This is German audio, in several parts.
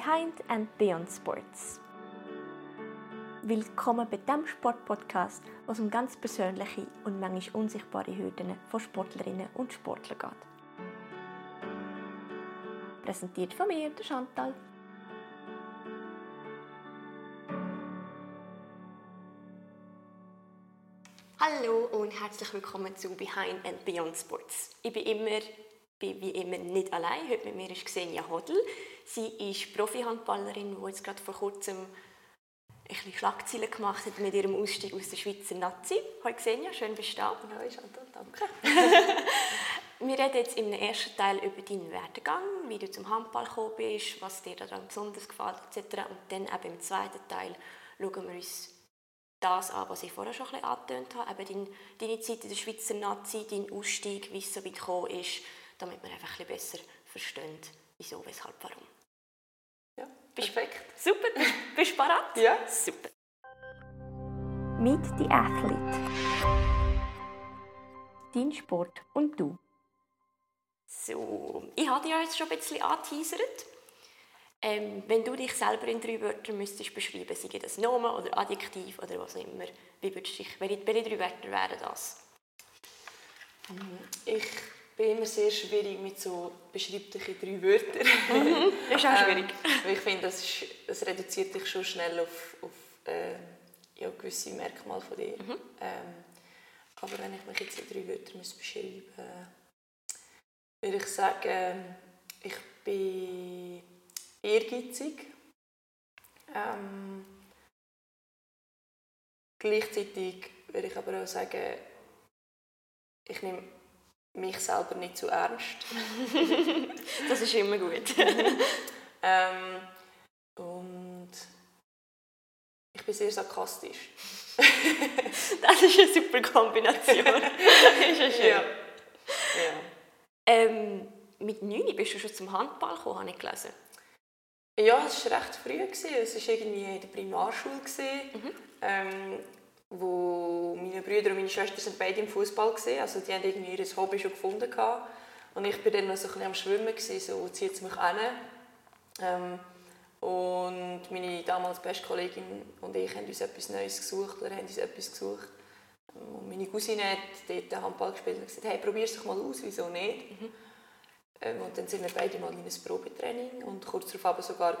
Behind and Beyond Sports. Willkommen bei dem Sportpodcast, wo es um ganz persönliche und manchmal unsichtbare Hürden von Sportlerinnen und Sportlern geht. Präsentiert von mir, der Chantal. Hallo und herzlich willkommen zu Behind and Beyond Sports. Ich bin immer bin wie immer nicht allein. Heute mit mir ist Xenia Hodl. Sie ist Profi-Handballerin, die jetzt gerade vor kurzem ein bisschen Schlagzeilen gemacht hat mit ihrem Ausstieg aus der Schweizer Nazi. Hallo Xenia, schön bist du da. Hallo Chantal, danke. Wir reden jetzt im ersten Teil über deinen Werdegang, wie du zum Handball gekommen bist, was dir daran besonders gefällt etc. Und dann eben im zweiten Teil schauen wir uns das an, was ich vorher schon ein bisschen angetönt habe, eben deine Zeit in der Schweizer Nazi, dein Ausstieg, wie es so weit gekommen ist, damit wir einfach ein bisschen besser verstehen, wieso, weshalb, warum. Ja, perfekt. Super, bist, bist du bereit? Ja. Super. Meet the Athlete. Dein Sport und du. So, ich habe dir jetzt schon ein bisschen angeteasert. Ähm, wenn du dich selber in drei Wörtern müsstest beschreiben, sei das Nomen oder Adjektiv oder was auch immer, wie würdest du dich, welche, welche drei Wörter wären das? Ich bin immer sehr schwierig mit so beschreiblichen drei Wörtern. Das ist auch schwierig. Ähm, weil ich finde, das, ist, das reduziert dich schon schnell auf, auf äh, ja, gewisse Merkmale von dir. Mhm. Ähm, aber wenn ich mich jetzt in drei Wörtern muss beschreiben würde ich sagen, ich bin ehrgeizig. Ähm, gleichzeitig würde ich aber auch sagen, ich nehme mich selber nicht zu ernst. Das ist immer gut. Ähm, und ich bin sehr sarkastisch. Das ist eine super Kombination. ist ja schön. Ja. ja. Ähm, mit 9 bist du schon zum Handball gekommen, habe ich gelesen. Ja, es war recht früh. Es war irgendwie in der Primarschule, gewesen, ähm, wo meine Brüder und meine Schwester sind beide im Fußball waren. Also die haben irgendwie ihr Hobby schon gefunden. Gehabt. Und ich war dann noch so ein bisschen am Schwimmen, gewesen, so zieht es mich an. Ähm, und meine damals beste Kollegin und ich haben uns etwas Neues gesucht oder haben uns etwas gesucht. Und meine Cousine hat dort Handball gespielt und gesagt, hey, probier es doch mal aus, wieso nicht? Ähm, Und dann sind wir beide mal in ein Probetraining und kurz darauf aber sogar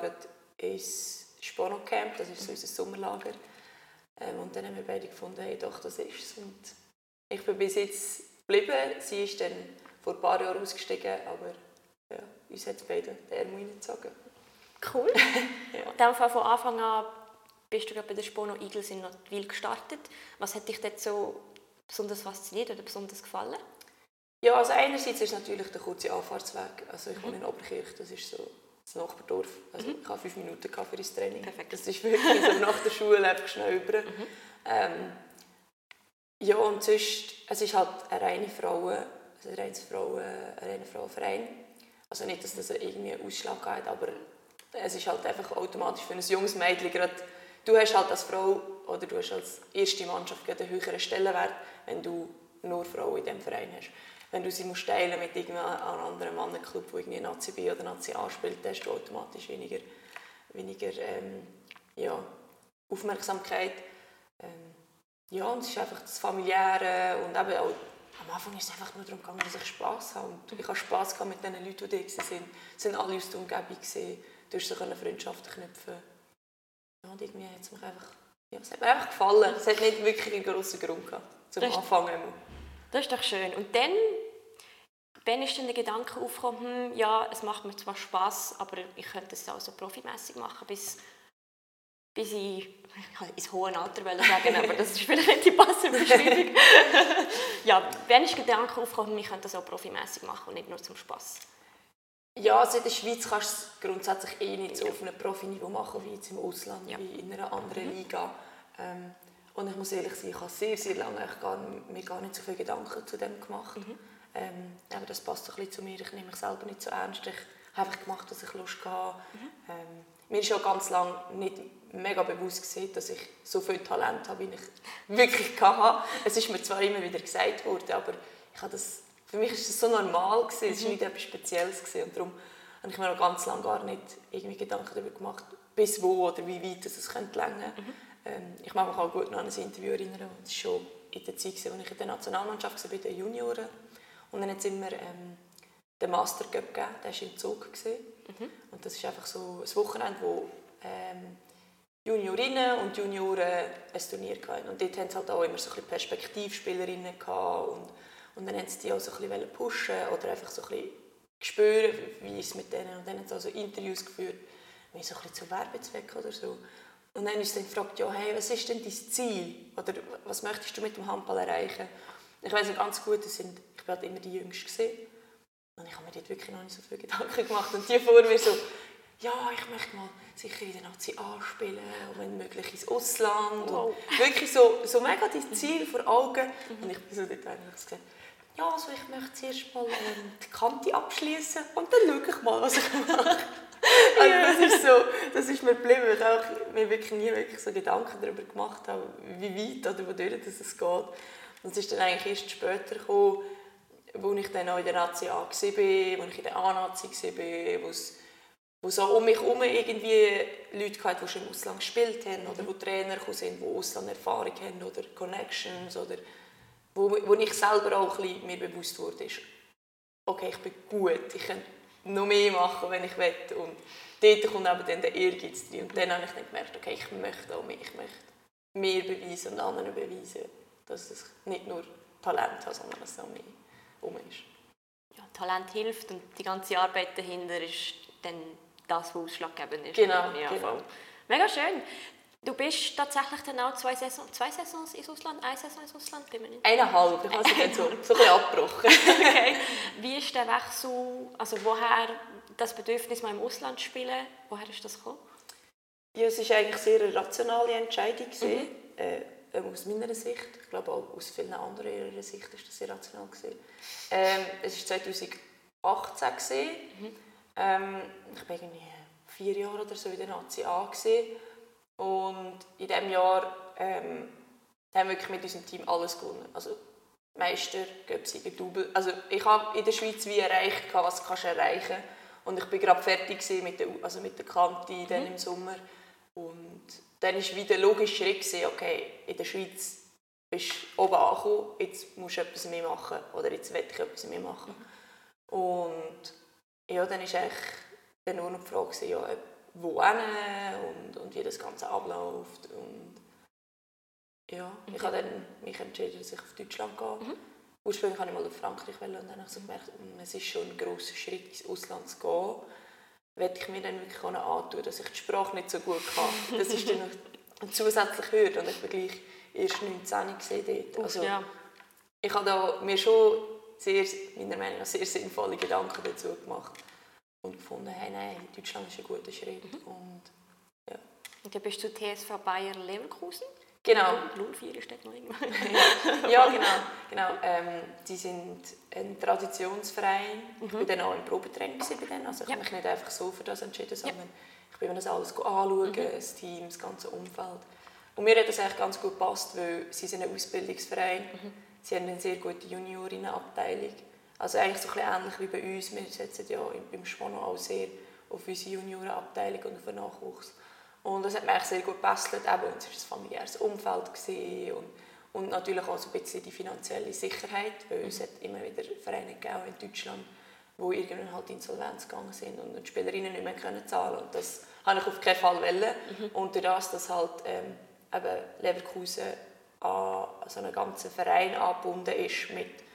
ins Spono Camp, das ist so unser Sommerlager. Ähm, Und dann haben wir beide gefunden, hey, doch, das ist es. Und ich bin bis jetzt geblieben. Sie ist dann vor ein paar Jahren ausgestiegen, aber ja, uns hat es beide den Ärmel reingezogen. Cool. Ja. Fall von Anfang an bist du bei der Spono Eagles in Nordwil gestartet. Was hat dich dort so besonders fasziniert oder besonders gefallen? Ja, also einerseits ist natürlich der kurze Anfahrtsweg. Also ich wohne in Oberkirch, das ist so das Nachbardorf. Also ich hatte fünf Minuten für das Training. Perfekt. Das ist wirklich so nach der Schule einfach schnell über. Ähm, ja, und sonst, es ist halt eine reine Frauen, also ein reines Frauen, ein reiner Frauenverein. Also nicht, dass das irgendwie einen Ausschlag hat, aber es ist halt einfach automatisch für ein junges Mädchen gerade, du hast halt als Frau oder du hast als erste Mannschaft einen höheren Stellenwert, wenn du nur Frauen in diesem Verein hast. Wenn du sie musst teilen mit irgendeinem anderen Mannenclub, der irgendwie Nazi B oder Nazi A spielt, dann hast du automatisch weniger, weniger ähm, ja, Aufmerksamkeit. Ähm, ja, und es ist einfach das Familiäre und eben auch, am Anfang ist es einfach nur darum gegangen, dass ich Spass habe. Und ich habe Spass mit den Leuten, die da waren. Es sind alle aus der Umgebung. Du hast so können Freundschaften knüpfen. Ja, und irgendwie hat es mich einfach, ja, es hat mir einfach gefallen. Es hat nicht wirklich einen grossen Grund gehabt, zum Das ist- Anfang einmal. Das ist doch schön. Und dann, wann ist dann der Gedanke aufgekommen, hm, ja, es macht mir zwar Spaß, aber ich könnte es auch so profimässig machen, bis, bis ich, ins hohe Alter wollte sagen, aber das ist vielleicht nicht die passende Beschreibung. ja, wann ist der Gedanke aufgekommen, ich könnte das auch profimässig machen und nicht nur zum Spaß? Ja, also in der Schweiz kannst du es grundsätzlich eh nicht so auf einem Profiniveau machen wie jetzt im Ausland, Ja. wie in einer anderen Liga. Ähm, und ich muss ehrlich sein, ich habe sehr, sehr lange gar, mir gar nicht so viele Gedanken zu dem gemacht. Ähm, aber das passt ein bisschen zu mir. Ich nehme mich selber nicht so ernst. Ich habe einfach gemacht, dass ich Lust hatte. Ähm, mir ist auch ganz lange nicht mega bewusst gewesen, dass ich so viel Talent habe, wie ich wirklich hatte. Es ist mir zwar immer wieder gesagt worden, aber ich habe das, für mich ist das so normal gewesen. Es war nicht etwas Spezielles gewesen. und darum habe ich mir noch ganz lange gar nicht irgendwie Gedanken darüber gemacht, bis wo oder wie weit es könnte länger. Mhm. Ähm, ich mag mich auch gut noch an ein Interview erinnern, das war schon in der Zeit, als ich in der Nationalmannschaft war, bei den Junioren. Und dann hat es immer ähm, den Master Cup gegeben, der war im Zug. Mhm. Und das ist einfach so ein Wochenende, wo ähm, Juniorinnen und Junioren ein Turnier hatten. Und dort hatten sie halt auch immer so ein Perspektivspielerinnen gehabt und, und dann wollten sie die auch so ein bisschen pushen oder einfach so ein bisschen spüren, wie es mit denen. Und dann haben sie also Interviews geführt, wie so ein bisschen zu Werbezwecken oder so. Und dann ist dann gefragt, ja, hey, was ist denn dein Ziel? Oder was möchtest du mit dem Handball erreichen? Ich weiß noch ganz gut, das sind, ich war halt immer die Jüngste. Gewesen. Und ich habe mir dort wirklich noch nicht so viele Gedanken gemacht. Und die vor mir so, ja, ich möchte mal sicher in der Nazi anspielen und wenn möglich ins Ausland. Wow. Und wirklich so, so mega dein Ziel vor Augen. Mhm. Und ich bin so dort eigentlich gesagt, ja, also ich möchte zuerst mal ähm, die Kante abschließen und dann schaue ich mal, was ich mache. also das ist so, das ist mir geblieben, weil ich mir wirklich nie wirklich so Gedanken darüber gemacht habe, wie weit oder wodurch es geht. Und es ist dann eigentlich erst später gekommen, wo ich dann auch in der Nazi A war, wo ich in der A-Nazi war, wo es wo um mich herum irgendwie Leute hatten, die schon im Ausland gespielt haben oder wo Trainer sind, die Auslanderfahrung haben oder Connections oder wo, wo ich selber auch ein bisschen mir bewusst wurde, ist, okay, ich bin gut, ich kann noch mehr machen, wenn ich will und dort kommt eben dann der Ehrgeiz rein und dann habe ich dann gemerkt, okay, ich möchte auch mehr, ich möchte mehr beweisen und anderen beweisen, dass ich nicht nur Talent habe, sondern dass es auch mehr um ist. Ja, Talent hilft und die ganze Arbeit dahinter ist dann das, was ausschlaggebend ist. Genau, ja, genau. Mega schön. Du bist tatsächlich dann auch zwei, Saison, zwei Saisons ins Ausland, eine Saison ins Ausland? Bin mir nicht Eineinhalb, ich habe sie dann so, so ein bisschen abgebrochen. okay. Wie ist der Wechsel, also woher das Bedürfnis, mal im Ausland zu spielen, woher ist das gekommen? Ja, es war eigentlich sehr eine rationale Entscheidung. Mhm. Äh, aus meiner Sicht, ich glaube auch aus vielen anderen Sicht ist das sehr rational. Ähm, es war 2018. Mhm. Ähm, ich war irgendwie vier Jahre oder so in der Nazi A. Gewesen. Und in diesem Jahr ähm, haben wir wirklich mit unserem Team alles gewonnen. Also Meister, Göpsiger, Double. Also ich habe in der Schweiz wie erreicht, was kannst du erreichen Und ich war gerade fertig mit der, also mit der Kante mhm. dann im Sommer. Und dann war wieder der logische Schritt, okay, in der Schweiz bist du oben angekommen, jetzt musst du etwas mehr machen. Oder jetzt will ich etwas mehr machen. Und ja, dann war eigentlich nur noch die Frage, ja, wo und, und wie das Ganze abläuft. Und ja, okay. ich habe dann mich entschieden, dass ich auf Deutschland gehe. Mhm. Ursprünglich wollte ich mal auf Frankreich wollen, und dann habe ich so gemerkt, hm, es ist schon ein grosser Schritt, ins Ausland zu gehen. Werde ich mir dann wirklich antun, dass ich die Sprache nicht so gut kann. Das ist dann noch eine zusätzliche Hürde und ich war gleich erst 19 gesehen dort. Also, ja. Ich habe da mir schon sehr, meiner Meinung nach sehr sinnvolle Gedanken dazu gemacht und gefunden, hey, nein, Deutschland ist ein guter Schritt. Mhm. Und, ja. und dann bist du TSV Bayer Leverkusen? Genau. 04 ist dort noch irgendwann. ja, genau. genau. Ähm, die sind ein Traditionsverein. Mhm. Ich war dann auch im Probetraining bei denen. Also ich ja. habe mich nicht einfach so für das entschieden, sondern ja. ich bin mir das alles anschauen, mhm. das Team, das ganze Umfeld. Und mir hat das eigentlich ganz gut gepasst, weil sie sind ein Ausbildungsverein. Mhm. Sie haben eine sehr gute Juniorinnenabteilung. Also eigentlich so ein bisschen ähnlich wie bei uns. Wir setzen ja beim Schwano auch sehr auf unsere Juniorenabteilung und auf den Nachwuchs. Und das hat mir sehr gut gepasst. Eben, es war ein familiäres Umfeld und, und natürlich auch so ein bisschen die finanzielle Sicherheit, weil es hat immer wieder Vereine gegeben in Deutschland, wo irgendwann halt insolvenz gegangen sind und die Spielerinnen nicht mehr können zahlen und das habe ich auf keinen Fall wollen. Mhm. Und durch das, dass halt ähm, eben Leverkusen an so einen ganzen Verein angebunden ist mit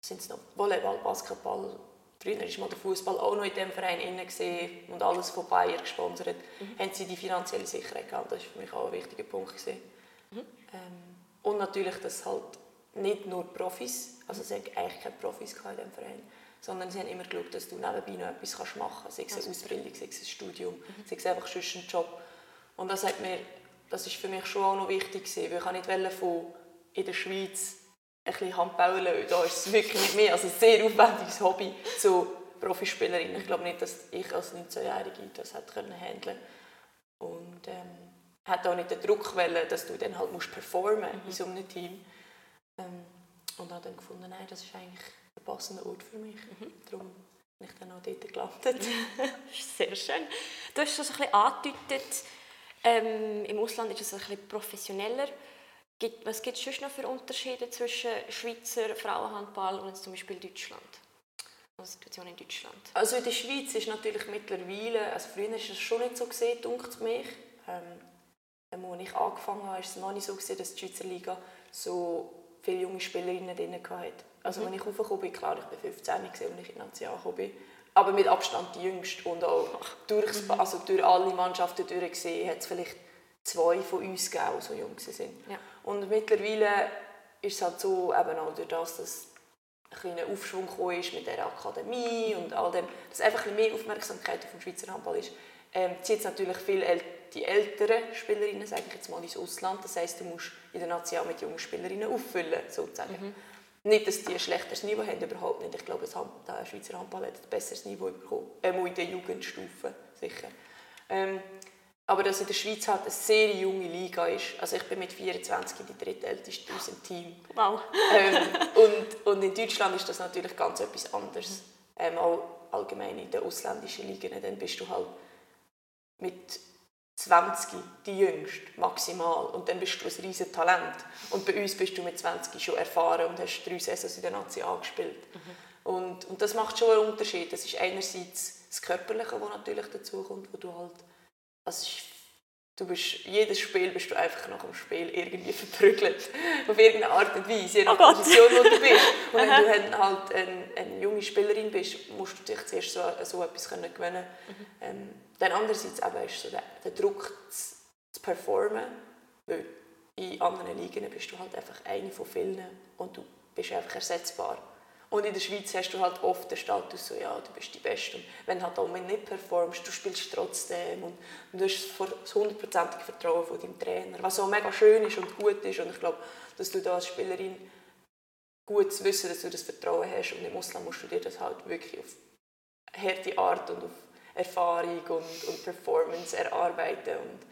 sind es noch Volleyball, Basketball. Früher war mal der Fußball auch noch in diesem Verein inne und alles von Bayern gesponsert. Mhm. Haben sie die finanzielle Sicherheit gehabt. Das war für mich auch ein wichtiger Punkt. Mhm. Ähm, und natürlich, dass halt nicht nur Profis, also es eigentlich keine Profis in diesem Verein, sondern sie haben immer geschaut, dass du nebenbei noch etwas machen kannst, sei es eine Ausbildung, sei es ein Studium, mhm. sei es einfach sonst ein Job. Und das, hat mir, das ist für mich schon auch noch wichtig gewesen, weil ich nicht von in der Schweiz ein bisschen Handballen Da ist es wirklich nicht mehr. Also ein sehr aufwendiges Hobby zu Profispielerin. Ich glaube nicht, dass ich als 19-Jährige das hätte können handeln Und ähm, hat auch nicht den Druck wollen, dass du dann halt musst performen mhm. in so einem Team. Ähm, und habe dann gefunden, nein, das ist eigentlich der passende Ort für mich. Mhm. Darum bin ich dann auch dort gelandet. Sehr schön. Du hast schon so ein bisschen angedeutet, ähm, im Ausland ist es ein bisschen professioneller. Was gibt es sonst noch für Unterschiede zwischen Schweizer Frauenhandball und zum Beispiel Deutschland? Also Situation in Deutschland? Also in der Schweiz ist natürlich mittlerweile, also früher war es schon nicht so gesehen, dunkt mich. Ähm, als ich angefangen habe, war es noch nicht so gesehen, dass die Schweizer Liga so viele junge Spielerinnen drin hatte. Also mhm. wenn ich raufgekommen bin, klar, ich bin 15 als ich in die National gekommen bin, aber mit Abstand die jüngste und auch durch, mhm. also durch alle Mannschaften durchgesehen, hat es vielleicht zwei von uns gegeben, die so jung waren. Ja. Und mittlerweile ist es halt so, eben auch durch das, dass ein Aufschwung gekommen ist mit der Akademie und all dem, dass einfach ein mehr Aufmerksamkeit auf dem Schweizer Handball ist, ähm, zieht es natürlich viel äl die älteren Spielerinnen, sage ich jetzt mal, ins Ausland. Das heisst, du musst in der Nation mit jungen Spielerinnen auffüllen, sozusagen. Mhm. Nicht, dass die ein schlechteres Niveau haben, überhaupt nicht. Ich glaube, der Schweizer Handball hat ein besseres Niveau bekommen, äh, in der Jugendstufe, sicher. Ähm, aber dass in der Schweiz halt eine sehr junge Liga ist. Also ich bin mit 24 die drittälteste aus dem Team. Wow. ähm, und, und in Deutschland ist das natürlich ganz etwas anderes. Ähm, auch allgemein in den ausländischen Ligen, dann bist du halt mit 20 die jüngste, maximal. Und dann bist du ein riesiges Talent. Und bei uns bist du mit 20 schon erfahren und hast drei Saisons in der Nazi angespielt. Mhm. Und, und das macht schon einen Unterschied. Das ist einerseits das Körperliche, das natürlich dazu kommt, wo du halt also du bist, jedes Spiel bist du einfach nach dem Spiel irgendwie verprügelt. Auf irgendeine Art und Weise, je nach oh Position, wo du bist. Und wenn du halt eine, eine junge Spielerin bist, musst du dich zuerst so, so etwas können gewinnen mhm. ähm, Dann andererseits eben ist so der, der Druck zu, zu performen, weil in anderen Ligen bist du halt einfach eine von vielen und du bist einfach ersetzbar. Und in der Schweiz hast du halt oft den Status, so, ja, du bist die Beste. Und wenn du halt auch nicht performst, du spielst trotzdem. Und, du hast das hundertprozentige Vertrauen von deinem Trainer, was auch mega schön ist und gut ist. Und ich glaube, dass du da als Spielerin gut zu wissen, dass du das Vertrauen hast. Und im Ausland musst du dir das halt wirklich auf harte Art und auf Erfahrung und, und Performance erarbeiten. Und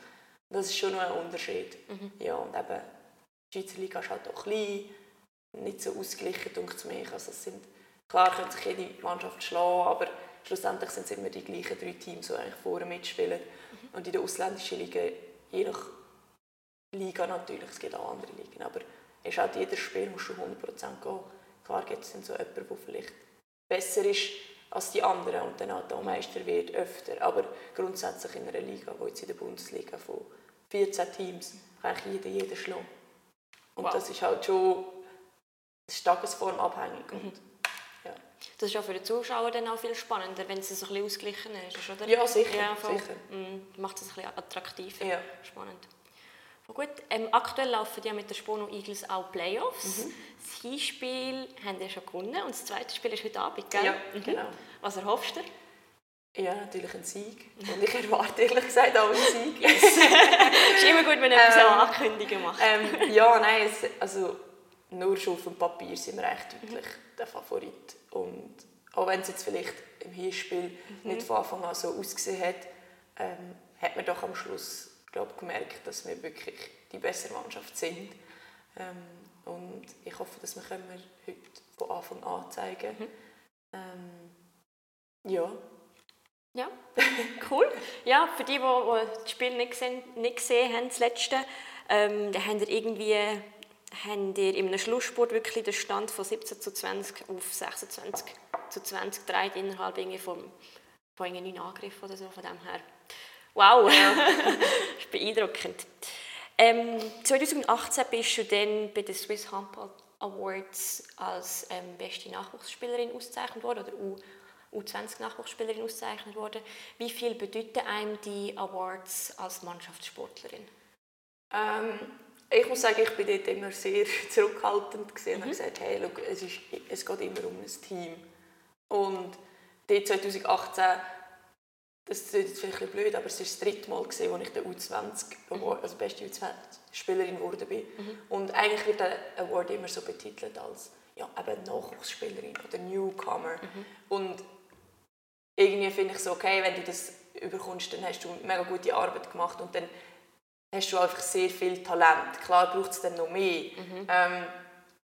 das ist schon noch ein Unterschied. Mhm. Ja, und eben, die Schweizer Liga ist halt auch klein nicht so ausgeglichen, denkt mich. Also es sind, klar können sich jede Mannschaft schlagen, aber schlussendlich sind es immer die gleichen drei Teams, die eigentlich vorne mitspielen. Mhm. Und in der ausländischen Liga, je nach Liga natürlich, es gibt auch andere Ligen, aber ist halt jedes Spiel musst du 100% gehen. Klar gibt es dann so jemanden, der vielleicht besser ist als die anderen und dann halt auch Meister wird öfter. Aber grundsätzlich in einer Liga, wo jetzt in der Bundesliga von 14 Teams, kann eigentlich jeder jeden schlagen. Und wow. das ist halt schon es ist tagesformabhängig. Mhm. ja. Das ist auch für den Zuschauer dann auch viel spannender, wenn es so ein bisschen ausgeglichen ist, oder? Ja, sicher. Ja, sicher. Mhm. Macht es ein bisschen attraktiver, ja. spannend. Gut, ähm, aktuell laufen ja mit den Spono Eagles auch Playoffs. Mhm. Das Hinspiel haben wir schon gewonnen und das zweite Spiel ist heute Abend, gell? Ja, mhm. genau. Was erhoffst du? Ja, natürlich ein Sieg. Und ich erwarte ehrlich gesagt auch einen Sieg. es ist immer gut, wenn man ähm, Ankündigungen macht. Ähm, ja, nein, es, also nur schon auf dem Papier sind wir echt deutlich mhm. der Favorit. Und auch wenn es jetzt vielleicht im Hinspiel mhm. nicht von Anfang an so ausgesehen hat, ähm, hat man doch am Schluss glaub, gemerkt, dass wir wirklich die bessere Mannschaft sind. Ähm, und ich hoffe, dass wir können heute von Anfang an zeigen mhm. ähm, Ja. Ja, cool. Ja, für die, die, die das Spiel nicht gesehen, nicht gesehen haben, das letzte, ähm, da haben wir irgendwie haben ihr in einem Schlusssport wirklich den Stand von 17 zu 20 auf 26 zu 20 gedreht innerhalb von, von neun Angriffen oder so. Von dem her. Wow, ja. das ist beeindruckend. Ähm, 2018 bist du dann bei den Swiss Handball Awards als ähm, beste Nachwuchsspielerin ausgezeichnet worden oder U U20 Nachwuchsspielerin ausgezeichnet worden. Wie viel bedeuten einem die Awards als Mannschaftssportlerin? Ähm, ich muss sagen, ich bin dort immer sehr zurückhaltend gesehen mhm. und gesagt, hey, look, es, ist, es geht immer um ein Team. Und dort 2018, das ist jetzt vielleicht ein blöd, aber es war das dritte Mal, gewesen, als ich der U20 Award, also beste U20-Spielerin geworden bin. Mhm. Und eigentlich wird der Award immer so betitelt als ja, eben Nachwuchsspielerin oder Newcomer. Mhm. Und irgendwie finde ich es okay, wenn du das überkommst, dann hast du mega gute Arbeit gemacht und dann hast du einfach sehr viel Talent. Klar braucht es dann noch mehr. Mhm. Ähm,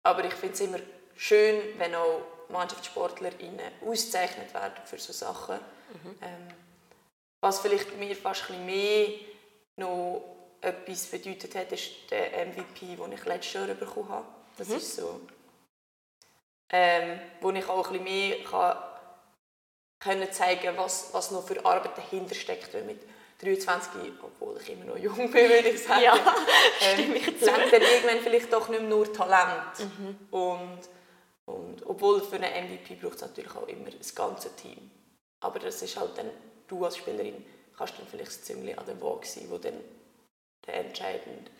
aber ich finde es immer schön, wenn auch Mannschaftssportlerinnen ausgezeichnet werden für so Sachen. Mhm. Ähm, was vielleicht mir fast ein bisschen mehr noch etwas bedeutet hat, ist der MVP, den ich letztes Jahr bekommen habe. Das mhm. ist so, ähm, wo ich auch ein bisschen mehr kann, können zeigen was, was noch für Arbeit dahinter steckt. Weil mit 23, obwohl ich immer noch jung bin, würde ich sagen, ja, ähm, lernt dann irgendwann vielleicht doch nicht mehr nur Talent. Mhm. Und, und obwohl für einen MVP braucht es natürlich auch immer das ganze Team. Aber das ist halt dann, du als Spielerin kannst dann vielleicht ziemlich an der Waage sein, wo dann der entscheidende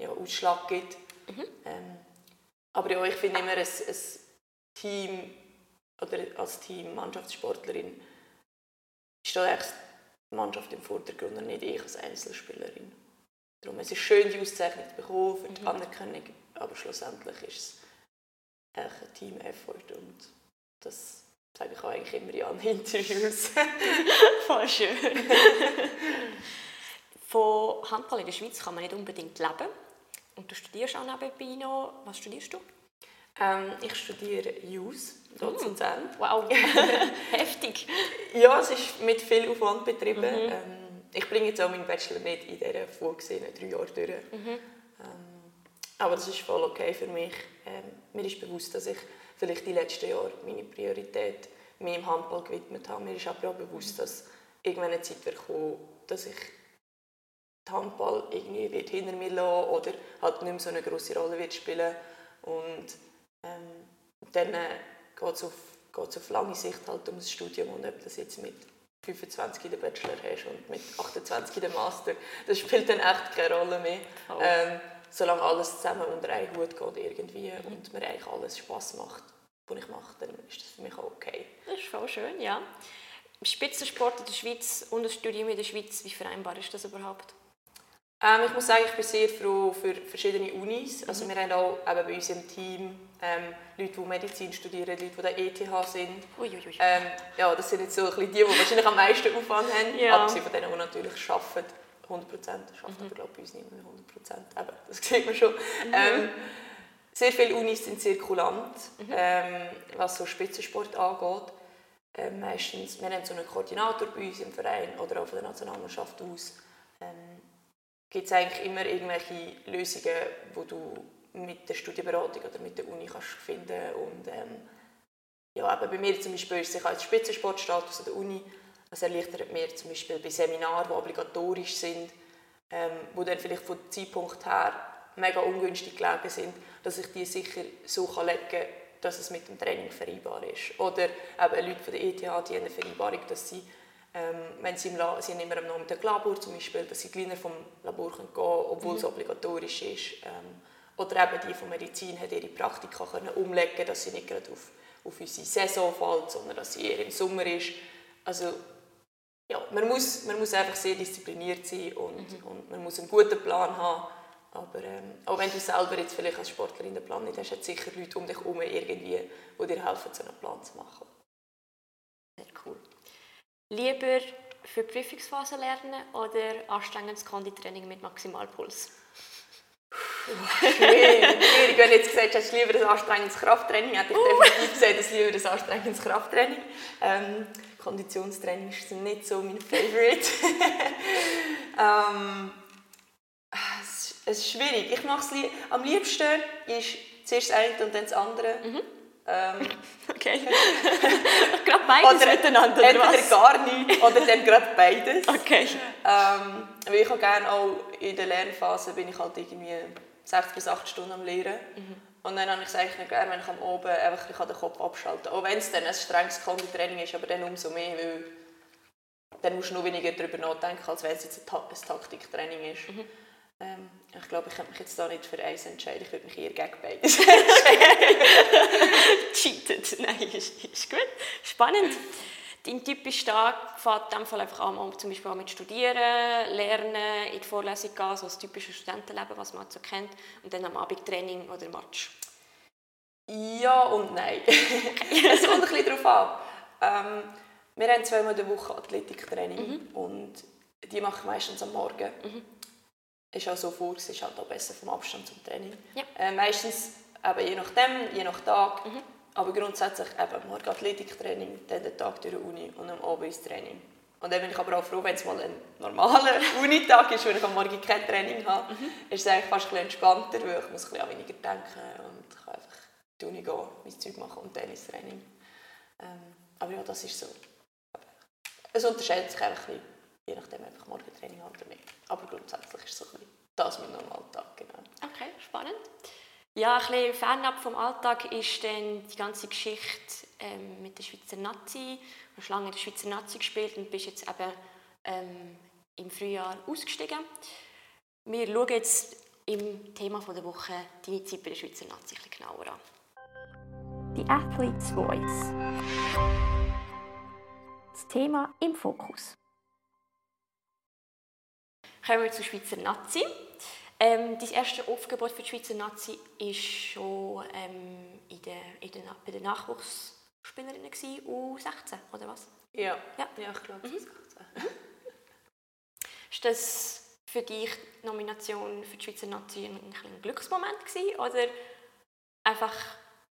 ja, Ausschlag gibt. Mhm. Ähm, aber ja, ich finde immer, ein, ein Team oder als Team Mannschaftssportlerin steht eigentlich die Mannschaft im Vordergrund und nicht ich als Einzelspielerin. Darum es ist schön, die Auszeichnung zu bekommen für die mhm. Anerkennung, aber schlussendlich ist es ein Team-Effort und das sage ich auch eigentlich immer in allen Interviews. Voll schön. Von Handball in der Schweiz kann man nicht unbedingt leben. Und du studierst auch nebenbei noch. Was studierst du? Ähm, ich studiere JUS, dort mm. Luzern. Wow, heftig. Ja, es ist mit viel Aufwand betrieben. Mhm. Ähm, ich bringe jetzt auch meinen Bachelor nicht in dieser vorgesehenen drei Jahre durch. Mhm. Ähm, aber das ist voll okay für mich. Ähm, mir ist bewusst, dass ich vielleicht die letzten Jahre meine Priorität meinem Handball gewidmet habe. Mir ist aber auch bewusst, dass irgendwann eine Zeit wird kommen, dass ich den Handball irgendwie wird hinter mir lassen oder halt nicht mehr so eine große Rolle wird spielen und ähm, dann äh, geht es auf, auf lange Sicht halt um das Studium und ob das jetzt mit 25 den Bachelor hast und mit 28 den Master, das spielt dann echt keine Rolle mehr. Oh. Ähm, solange alles zusammen unter einen Hut geht irgendwie mhm. und mir eigentlich alles Spaß macht, was ich mache, dann ist das für mich auch okay. Das ist voll schön, ja. Spitzensport in der Schweiz und das Studium in der Schweiz, wie vereinbar ist das überhaupt? Ähm, ich muss sagen, ich bin sehr froh für verschiedene Unis. Also wir haben auch eben bei uns im Team ähm, Leute, die Medizin studieren, Leute, die der ETH sind. Ui, ui, ui. Ähm, ja, das sind jetzt so ein bisschen die, die wahrscheinlich am meisten Aufwand haben. Ja. Abgesehen von denen, die natürlich arbeiten. 100 Prozent. Arbeiten mhm. aber glaube bei uns nicht mehr 100 Prozent. Das sieht man schon. Mhm. Ähm, sehr viele Unis sind sehr kulant, mhm. ähm, was so Spitzensport angeht. Ähm, meistens, wir haben so einen Koordinator bei uns im Verein oder auch von der Nationalmannschaft aus. Gibt es eigentlich immer irgendwelche Lösungen, die du mit der Studienberatung oder mit der Uni kannst finden und ähm, ja, eben bei mir zum Beispiel ist es als Spitzensportstatus an der Uni, das erleichtert mir zum Beispiel bei Seminaren, die obligatorisch sind, ähm, wo dann vielleicht vom Zeitpunkt her mega ungünstig gelegen sind, dass ich die sicher so legen kann, dass es mit dem Training vereinbar ist. Oder eben Leute von der ETH, die haben eine Vereinbarung, dass sie ähm, wenn sie, im La sie haben immer am Nachmittag Labor zum Beispiel, dass sie kleiner vom Labor gehen können, obwohl mhm. es obligatorisch ist. Ähm, oder eben die von Medizin haben ihre Praktika können umlegen, dass sie nicht gerade auf, auf unsere Saison fällt, sondern dass sie eher im Sommer ist. Also ja, man muss, man muss einfach sehr diszipliniert sein und, mhm. und man muss einen guten Plan haben. Aber ähm, auch wenn du selber jetzt vielleicht als Sportlerin den Plan nicht hast, hat sicher Leute um dich herum irgendwie, die dir helfen, so einen Plan zu machen. Lieber für die Prüfungsphase lernen oder anstrengendes Konditraining mit Maximalpuls? schwierig, schwierig. Wenn du jetzt gesagt hast, lieber ein anstrengendes Krafttraining, hätte ich uh. definitiv gesagt, dass lieber ein anstrengendes Krafttraining. Ähm, Konditionstraining ist nicht so mein Favorite. ähm, es, es, ist schwierig. Ich mache es li am liebsten ist zuerst das eine und dann das andere. Mhm. Ähm, okay. gerade beides oder miteinander, oder entweder was? gar nicht oder dann gerade beides. Okay. Ähm, weil ich gerne auch in der Lernphase bin ich halt irgendwie 6 bis 8 Stunden am Lehren. Mhm. Und dann habe ich es eigentlich gerne, wenn ich am Oben einfach ich den Kopf abschalten kann. Auch wenn es dann ein strenges Konditraining ist, aber dann umso mehr, weil dann musst du noch weniger darüber nachdenken, als wenn es jetzt ein, Ta ein Taktiktraining ist. Mhm. Ähm, ich glaube, ich könnte mich jetzt da nicht für eins entscheiden. Ich würde mich eher gegen beides Cheated. Nein, ist, ist gut. Spannend. Dein typisch Tag fängt in dem Fall einfach an, zum Beispiel mit Studieren, Lernen, in die Vorlesung gehen, so das typische Studentenleben, was man so kennt, und dann am Abend Training oder Match. Ja und nein. es kommt ein bisschen darauf an. Ähm, wir haben zweimal in der Woche Athletiktraining mhm. und die mache ich meistens am Morgen. Mhm ist auch so vor, ist halt auch besser vom Abstand zum Training. Ja. Äh, meistens, eben je nachdem, je nach Tag, mhm. Aber grundsätzlich eben, morgen Athletiktraining, dann den Tag durch die Uni und am Abend ins Training. Und dann bin ich aber auch froh, wenn es mal ein normaler Unitag ist, wenn ich am Morgen kein Training habe. Mhm. Ist es eigentlich fast ein bisschen entspannter, weil ich muss ein bisschen weniger denken und kann einfach in die Uni gehen, mein Zeug machen und dann ins Training. Ähm, aber ja, das ist so. Es unterscheidet sich einfach ein bisschen, je nachdem, ob ich morgen Training habe oder nicht. Aber grundsätzlich ist es so ein bisschen das mein Normaltag, genau. Okay, spannend. Ja, ein bisschen fernab vom Alltag ist dann die ganze Geschichte ähm, mit der Schweizer Nazi. Du hast lange in der Schweizer Nazi gespielt und bist jetzt eben ähm, im Frühjahr ausgestiegen. Wir schauen jetzt im Thema der Woche deine Zeit bei der Schweizer Nazi ein bisschen genauer an. Die Athlete's Voice. Das Thema im Fokus. Kommen wir zur Schweizer Nazi. Ähm, dein erstes Aufgebot für die Schweizer Nazi war schon ähm, in der, in der, bei den Nachwuchsspielerinnen, U16, oder was? Ja, ja. ja ich glaube, mhm. 16. Ist das für dich die Nomination für die Schweizer Nazi ein, ein Glücksmoment gewesen, oder einfach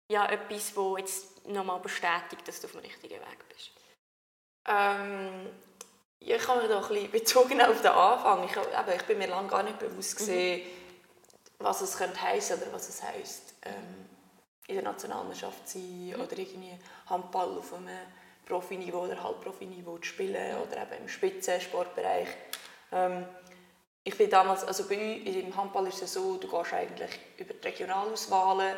ja, etwas, das jetzt nochmal bestätigt, dass du auf dem richtigen Weg bist? Ähm, ich habe mich da ein bisschen bezogen auf den Anfang. Ich, eben, ich bin mir lange gar nicht bewusst mhm. gewesen, mhm. was es könnte heißen oder was es heisst, ähm, in der Nationalmannschaft zu sein mhm. oder irgendwie Handball auf einem Profiniveau oder Halbprofiniveau zu spielen mhm. oder eben im Spitzensportbereich. Ähm, ich bin damals, also bei uns im Handball ist es so, du gehst eigentlich über die Regionalauswahlen,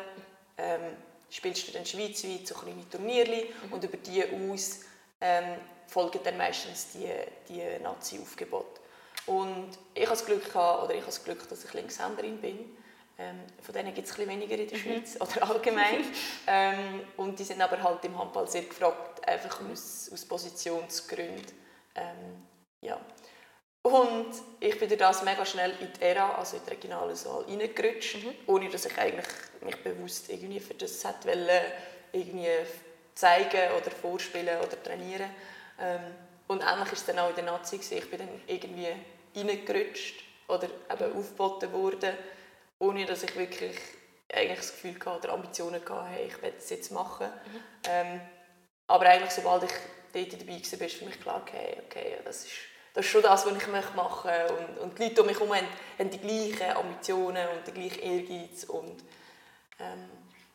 ähm, spielst du dann schweizweit so kleine Turniere mhm. und über die aus ähm, folgen dann meistens die, die Nazi-Aufgebote. Und ich habe das Glück, gehabt, oder ich habe das Glück, dass ich Linkshänderin bin. Ähm, von denen gibt es ein weniger in der mhm. Schweiz oder allgemein. ähm, und die sind aber halt im Handball sehr gefragt, einfach aus, aus Positionsgründen. Ähm, ja. Und ich bin durch das mega schnell in die Ära, also in die regionale Saal, reingerutscht, mhm. ohne dass ich eigentlich mich bewusst irgendwie für das wollte, irgendwie zeigen oder vorspielen oder trainieren. Ähm, und ähnlich war es dann auch in der Nazi. Ich bin dann irgendwie reingerutscht oder eben aufgeboten worden, ohne dass ich wirklich eigentlich das Gefühl hatte oder Ambitionen hatte, hey, ich werde das jetzt machen. Mhm. Ähm, aber eigentlich, sobald ich dort dabei war, war für mich klar, okay, okay das, ist, das ist schon das, was ich machen möchte. Und, und die Leute um mich herum haben, haben die gleichen Ambitionen und den gleichen Ehrgeiz. Und, ähm,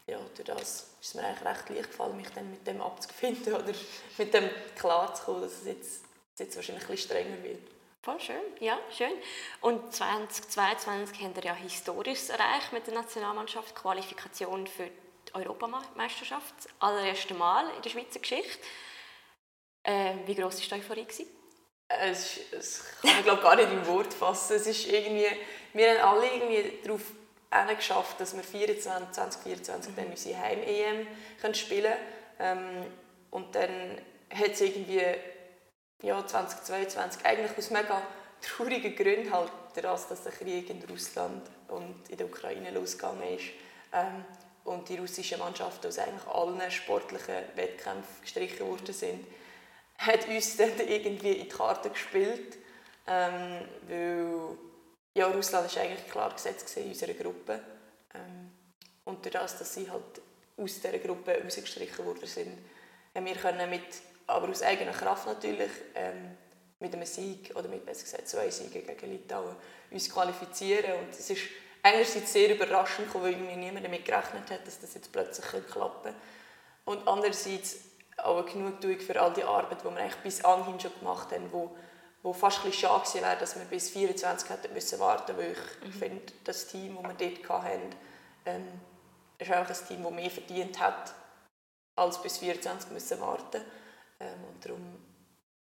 ja, durch das ist es mir eigentlich recht leicht gefallen, mich dann mit dem abzufinden oder mit dem klarzukommen, dass es jetzt, dass es jetzt wahrscheinlich ein bisschen strenger wird. Voll schön, ja, schön. Und 2022 haben wir ja Historisches erreicht mit der Nationalmannschaft, Qualifikation für die Europameisterschaft, das allererste Mal in der Schweizer Geschichte. Äh, wie groß war die Euphorie? Es, es kann man glaube gar nicht in Wort fassen. Es ist irgendwie, wir haben alle irgendwie darauf geschafft, dass wir 24, 2024 dann unsere Heim-EM spielen können. Ähm, und dann hat es irgendwie ja, 2022 eigentlich aus mega traurigen Gründen halt, dass der Krieg in Russland und in der Ukraine losgegangen ist. Ähm, und die russischen Mannschaften aus eigentlich allen sportlichen Wettkämpfen gestrichen worden sind, hat uns dann irgendwie in die Karte gespielt, ähm, weil ja, Russland war eigentlich klar gesetzt in unserer Gruppe. Ähm, und durch das, dass sie halt aus dieser Gruppe rausgestrichen worden sind, haben wir können mit, aber aus eigener Kraft natürlich, ähm, mit einem Sieg, oder mit besser gesagt zwei Siegen gegen Litauen, uns qualifizieren. Und es ist einerseits sehr überraschend, weil irgendwie niemand damit gerechnet hat, dass das jetzt plötzlich klappen könnte. Und andererseits auch eine Genugtuung für all die Arbeit, die wir eigentlich bis anhin schon gemacht haben, wo wo fast ein schade wäre, dass wir bis 24 hätten müssen warten weil ich mhm. finde, das Team, das wir dort hatten, ähm, ist auch ein Team, das mehr verdient hat, als bis 24 müssen warten ähm, und darum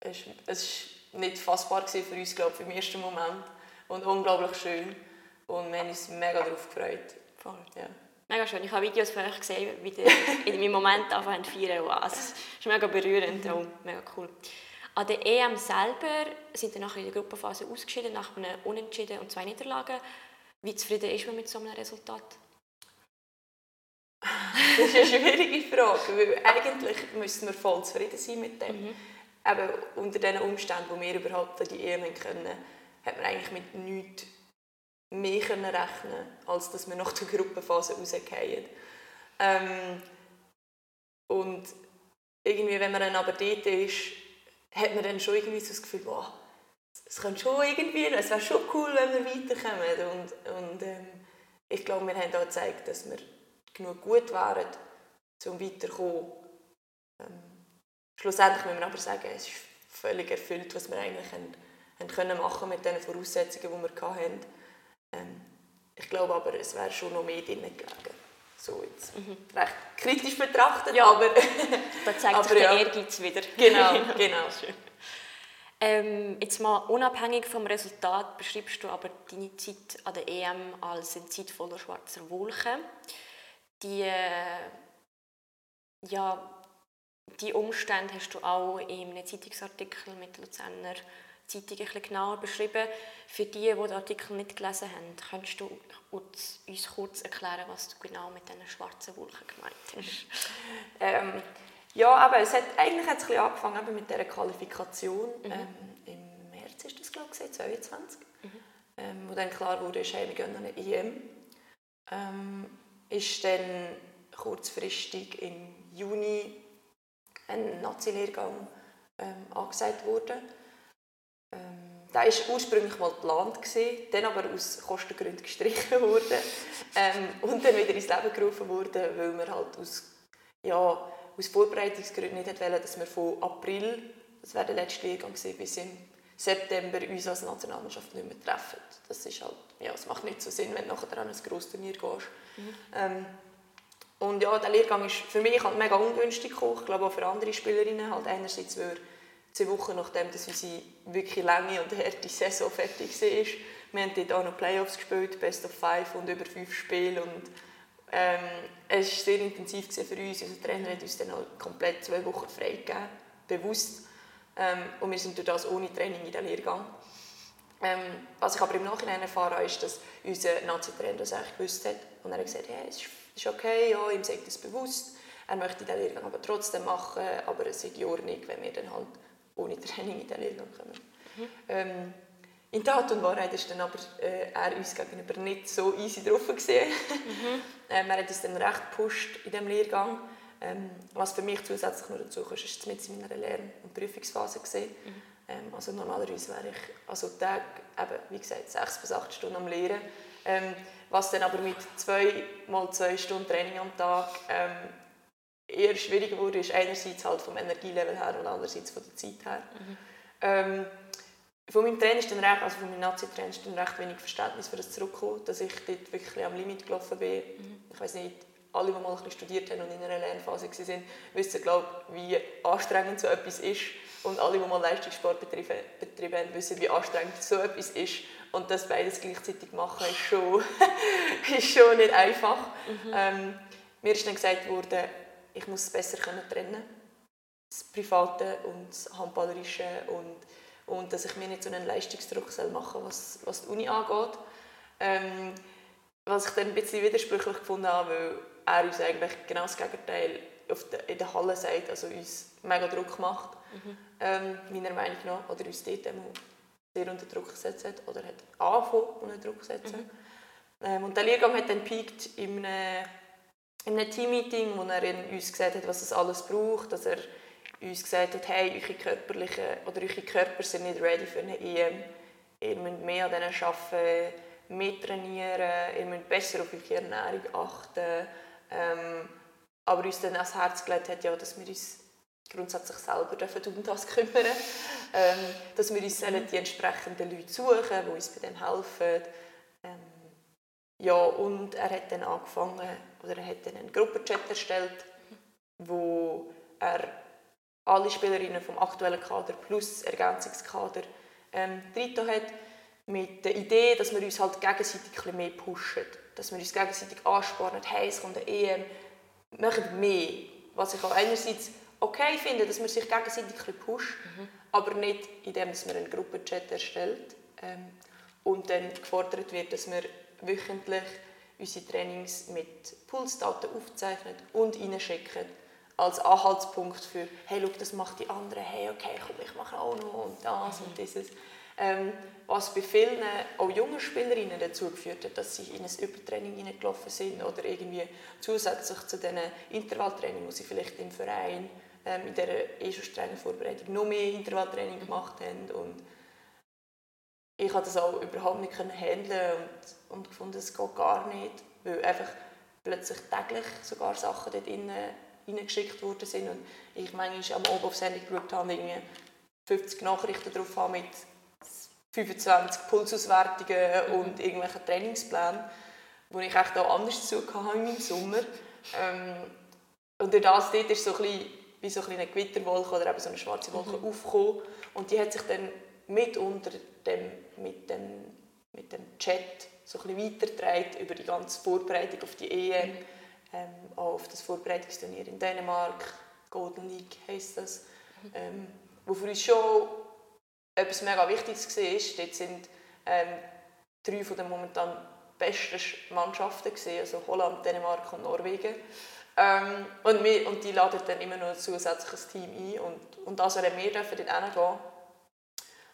ist es nicht fassbar für uns, glaube ich, im ersten Moment und unglaublich schön und wir haben uns mega darauf gefreut. Voll. Ja. Mega schön. Ich habe Videos von euch gesehen, wie ihr in meinem Moment anfangen zu feiern. Also, es ist mega berührend und mega cool. An der EM selber sind wir nachher in der Gruppenphase ausgeschieden, nach einem Unentschieden und zwei Niederlagen. Wie zufrieden ist man mit so einem Resultat? Das ist eine schwierige Frage, weil eigentlich müssten wir voll zufrieden sein mit dem. Mhm. Eben unter den Umständen, wo wir überhaupt für die EM können, hat man eigentlich mit nichts mehr können rechnen als dass wir nach der Gruppenphase rausgehen. Ähm, Und irgendwie, wenn man dann aber dort ist, hat man dann schon irgendwie so das Gefühl, boah, es könnte schon irgendwie, es wäre schon cool, wenn wir weiterkommen. Und, und ähm, ich glaube, wir haben auch gezeigt, dass wir genug gut wären, um weiterzukommen. Ähm, schlussendlich müssen wir aber sagen, es ist völlig erfüllt, was wir eigentlich haben, haben können machen mit den Voraussetzungen, die wir hatten. Ähm, ich glaube aber, es wäre schon noch mehr drin gelegen. So jetzt mhm. recht kritisch betrachtet, ja, aber... da zeigt aber sich der ja. Ehrgeiz wieder. Genau, genau. Ähm, jetzt mal unabhängig vom Resultat beschreibst du aber deine Zeit an der EM als eine Zeit voller schwarzer Wolken. Die, äh, ja, die Umstände hast du auch in einem Zeitungsartikel mit Luzerner Zeitung ein bisschen genauer beschrieben. Für die, die den Artikel nicht gelesen haben, kannst du uns kurz erklären, was du genau mit diesen schwarzen Wolken gemeint hast? ähm, ja, aber es hat eigentlich hat es ein angefangen mit dieser Qualifikation. Mhm. Ähm, Im März ist das, glaube ich, 2022. Mhm. Ähm, wo dann klar wurde, hey, wir gehen an eine EM. Ähm, ist dann kurzfristig im Juni ein Nazi-Lehrgang ähm, angesagt worden. Ähm, der war ursprünglich mal geplant, dann aber aus Kostengründen gestrichen wurde ähm, und dann wieder ins Leben gerufen wurde, weil wir halt aus ja, aus Vorbereitungsgründen nicht wollen, dass wir von April, das wäre der letzte Lehrgang bis im September uns als Nationalmannschaft nicht mehr treffen. Das ist halt, ja, es macht nicht so Sinn, wenn du nachher an ein grosses Turnier gehst. Mhm. Ähm, und ja, der Lehrgang ist für mich halt mega ungünstig gekommen. Ich glaube auch für andere Spielerinnen. Halt einerseits, weil zwei Wochen nachdem dass unsere wirklich lange und harte Saison fertig war, wir haben dort auch noch Playoffs gespielt, Best of Five und über fünf Spiele. Und ähm, es war sehr intensiv für uns. Unser Trainer hat uns dann halt komplett zwei Wochen freigegeben, bewusst. Ähm, und wir sind durch das ohne Training in den Lehrgang. Ähm, was ich aber im Nachhinein erfahren habe, ist, dass unser Nazi-Trainer das eigentlich gewusst hat. Und er hat gesagt, hey, es ist okay, ja, ihm sagt das bewusst. Er möchte den Lehrgang aber trotzdem machen, aber es ist in Ordnung, wenn wir dann halt ohne Training in den Lehrgang kommen. Mhm. Ähm, in Tat und Wahrheit ist dann aber äh, er uns gegenüber nicht so easy drauf gesehen. Mhm. ähm, er hat uns dann recht gepusht in diesem Lehrgang. Ähm, was für mich zusätzlich noch dazu kam, ist mit in meiner Lern- und Prüfungsphase gesehen. Mhm. Ähm, also normalerweise wäre ich also Tag, eben, wie gesagt, sechs bis acht Stunden am Lehren. Ähm, was dann aber mit zwei mal zwei Stunden Training am Tag ähm, eher schwieriger wurde, ist einerseits halt vom Energielevel her und andererseits von der Zeit her. Mhm. Ähm, von meinem Trainer ist dann recht, also von meinem Nazi-Trainer ist dann recht wenig Verständnis für das zurückgekommen, dass ich dort wirklich am Limit gelaufen bin. Mhm. Ich weiß nicht, alle, die mal ein studiert haben und in einer Lernphase waren, wissen, glaube wie anstrengend so etwas ist. Und alle, die mal Leistungssport betrieben, betrieben haben, wissen, wie anstrengend so etwas ist. Und das beides gleichzeitig machen, ist schon, ist schon nicht einfach. Mhm. Ähm, mir ist dann gesagt worden, ich muss es besser können trennen das Private und das Handballerische und und dass ich mir nicht so einen Leistungsdruck machen soll, was, was die Uni angeht. Ähm, was ich dann ein bisschen widersprüchlich gefunden habe, weil er uns eigentlich genau das Gegenteil der, in der Halle sagt, also uns mega Druck macht, mhm. ähm, meiner Meinung nach, oder uns dort sehr unter Druck gesetzt hat, oder hat angefangen unter Druck gesetzt mhm. ähm, Und der Lehrgang hat dann peakt in einem, in einem Teammeeting, wo er uns gesagt hat, was es alles braucht, dass er uns gesagt hat, hey, eure, körperlichen, oder eure Körper sind nicht ready für eine EM. Ihr müsst mehr an denen arbeiten, mehr trainieren, ihr müsst besser auf eure Ernährung achten. Ähm, aber uns dann ans Herz gelegt hat, ja, dass wir uns grundsätzlich selber um das kümmern ähm, dass wir uns die entsprechenden Leute suchen, die uns bei dem helfen. Ähm, ja, und er hat dann angefangen, oder er hat dann einen Gruppenchat erstellt, wo er alle Spielerinnen vom aktuellen Kader plus Ergänzungskader ähm, hat, mit der Idee, dass wir uns halt gegenseitig ein mehr pushen, dass wir uns gegenseitig anspornen, hey, es kommt eine EM, machen mehr. Was ich auch einerseits okay finde, dass man sich gegenseitig ein pusht, mhm. aber nicht indem man einen Gruppenchat erstellt ähm, und dann gefordert wird, dass wir wöchentlich unsere Trainings mit Pulsdaten aufzeichnen und reinschicken als Anhaltspunkt für, hey, schau, das macht die andere, hey, okay, komm, ich mache auch noch und das und dieses. Ähm, was bei vielen, auch jungen Spielerinnen dazu geführt hat, dass sie in ein Übertraining hineingelaufen sind oder irgendwie zusätzlich zu diesen Intervalltraining, die sie vielleicht im Verein ähm, in dieser eh schon strengen Vorbereitung noch mehr Intervalltraining gemacht haben und ich konnte das auch überhaupt nicht handeln und, und gefunden, es geht gar nicht, weil einfach plötzlich täglich sogar Sachen dort reingeschickt worden sind und ich manchmal am Abend auf Sendung geschaut habe, irgendwie 50 Nachrichten drauf habe mit 25 Pulsauswertungen mhm. und irgendwelchen Trainingsplänen, wo ich echt auch anders zu hatte im Sommer. Ähm, und durch das dort ist so ein bisschen, wie so eine Gewitterwolke oder eben so eine schwarze Wolke mhm. aufgekommen und die hat sich dann mit unter dem, mit dem, mit dem Chat so ein bisschen über die ganze Vorbereitung auf die EM, mhm. ähm, auch auf das Vorbereitungsturnier in Dänemark, Golden League heisst das, mhm. ähm, wo für uns schon etwas mega Wichtiges war. Dort sind ähm, drei von den momentan besten Mannschaften, gewesen, also Holland, Dänemark und Norwegen. Ähm, und, wir, und die laden dann immer noch ein zusätzliches Team ein und, und also wir dürfen dort hingehen.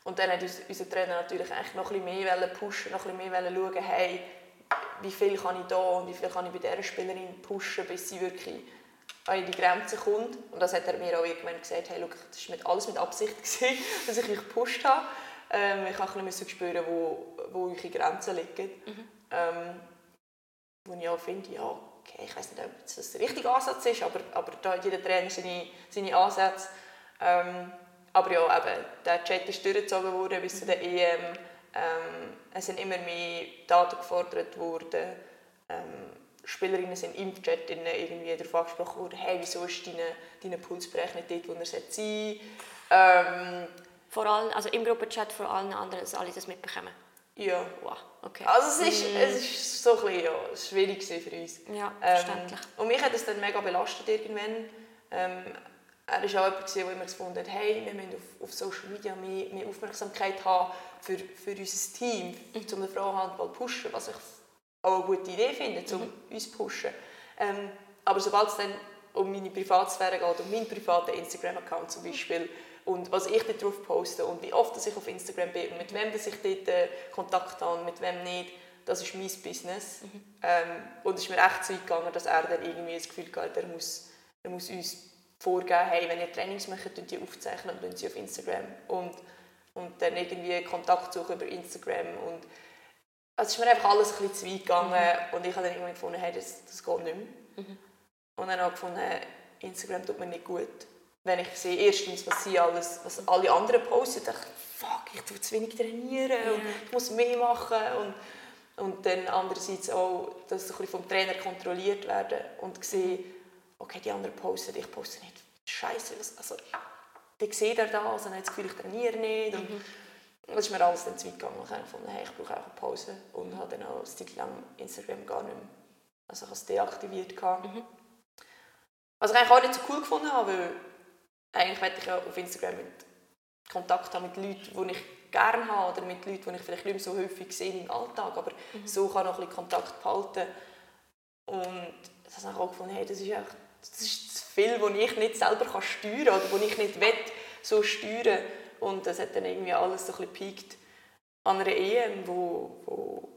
Und dann hat unser Trainer natürlich eigentlich noch ein bisschen mehr pushen, noch ein bisschen mehr schauen, hey, wie viel kann ich da und wie viel kann ich bei dieser Spielerin pushen, bis sie wirklich an die Grenze kommt. Und das hat er mir auch irgendwann gesagt, hey, look, das war alles mit Absicht, gewesen, dass ich mich gepusht habe. Ähm, ich musste ein bisschen spüren, wo, wo eure Grenzen liegen. Mhm. Ähm, wo ich auch finde, ja, okay, ich weiß nicht, ob das der richtige Ansatz ist, aber, aber da hat jeder Trainer seine, seine Ansätze. Ähm, aber ja, eben, der Chat ist durchgezogen worden bis zu der EM. Ähm, es sind immer mehr Daten gefordert worden. Ähm, Spielerinnen sind im Chat irgendwie darauf angesprochen worden, hey, wieso ist dein, dein Pulsbereich nicht dort, wo er sein sollte. Ähm, vor allem, also im Gruppenchat vor allen anderen, dass alle das mitbekommen? Ja. Wow, okay. Also es ist, mm. es ist so ein bisschen, ja, schwierig für uns. Ja, verständlich. Ähm, und mich hat es dann mega belastet irgendwann. Ähm, er war auch jemand, der immer gefunden hat, hey, wir müssen auf, auf Social Media mehr, mehr Aufmerksamkeit haben für, für unser Team, mhm. um den Frauenhandball zu pushen, was ich auch eine gute Idee finde, um mhm. uns zu pushen. Ähm, aber sobald es dann um meine Privatsphäre geht, um meinen privaten Instagram-Account zum Beispiel, und was ich darauf poste und wie oft ich auf Instagram bin und mit wem ich dort äh, Kontakt habe und mit wem nicht, das ist mein Business. Mhm. Ähm, und es ist mir echt so gegangen, dass er dann irgendwie das Gefühl hatte, er muss, er muss uns vorgeben, hey, wenn ihr Trainings macht, könnt ihr aufzeichnen und sie auf Instagram. Und, und dann irgendwie Kontakt suchen über Instagram und also es ist mir einfach alles ein bisschen zu weit gegangen mhm. und ich habe dann irgendwann gefunden, hey, das, das geht nicht mehr. Mhm. Und dann habe ich gefunden, Instagram tut mir nicht gut. Wenn ich sehe, erstens, was sie alles, was alle anderen posten, dachte ich, fuck, ich tue zu wenig trainieren yeah. und ich muss mehr machen. Und, und dann andererseits auch, dass ich vom Trainer kontrolliert werde und sehe, okay, die anderen posten, ich poste nicht. Scheiße, also, dann sieht er das und hat das Gefühl, ich trainiere nicht. Und, mhm. Das ist mir alles dann zu weit gegangen. Ich habe gefunden, hey, ich brauche auch eine Pause. Und habe dann auch eine Zeit lang Instagram gar nicht mehr, also ich habe es deaktiviert. Mhm. Was ich eigentlich auch nicht so cool gefunden habe, weil eigentlich möchte ich ja auf Instagram mit Kontakt haben mit Leuten, die ich gerne habe oder mit Leuten, die ich vielleicht nicht mehr so häufig sehe im Alltag, aber mhm. so kann ich noch ein bisschen Kontakt behalten. Und das habe ich auch gefunden, hey, das ist, echt, das ist zu viel, was ich nicht selber steuern kann oder was ich nicht will, so steuern und das hat dann irgendwie alles so ein bisschen gepiekt an einer EM, wo, wo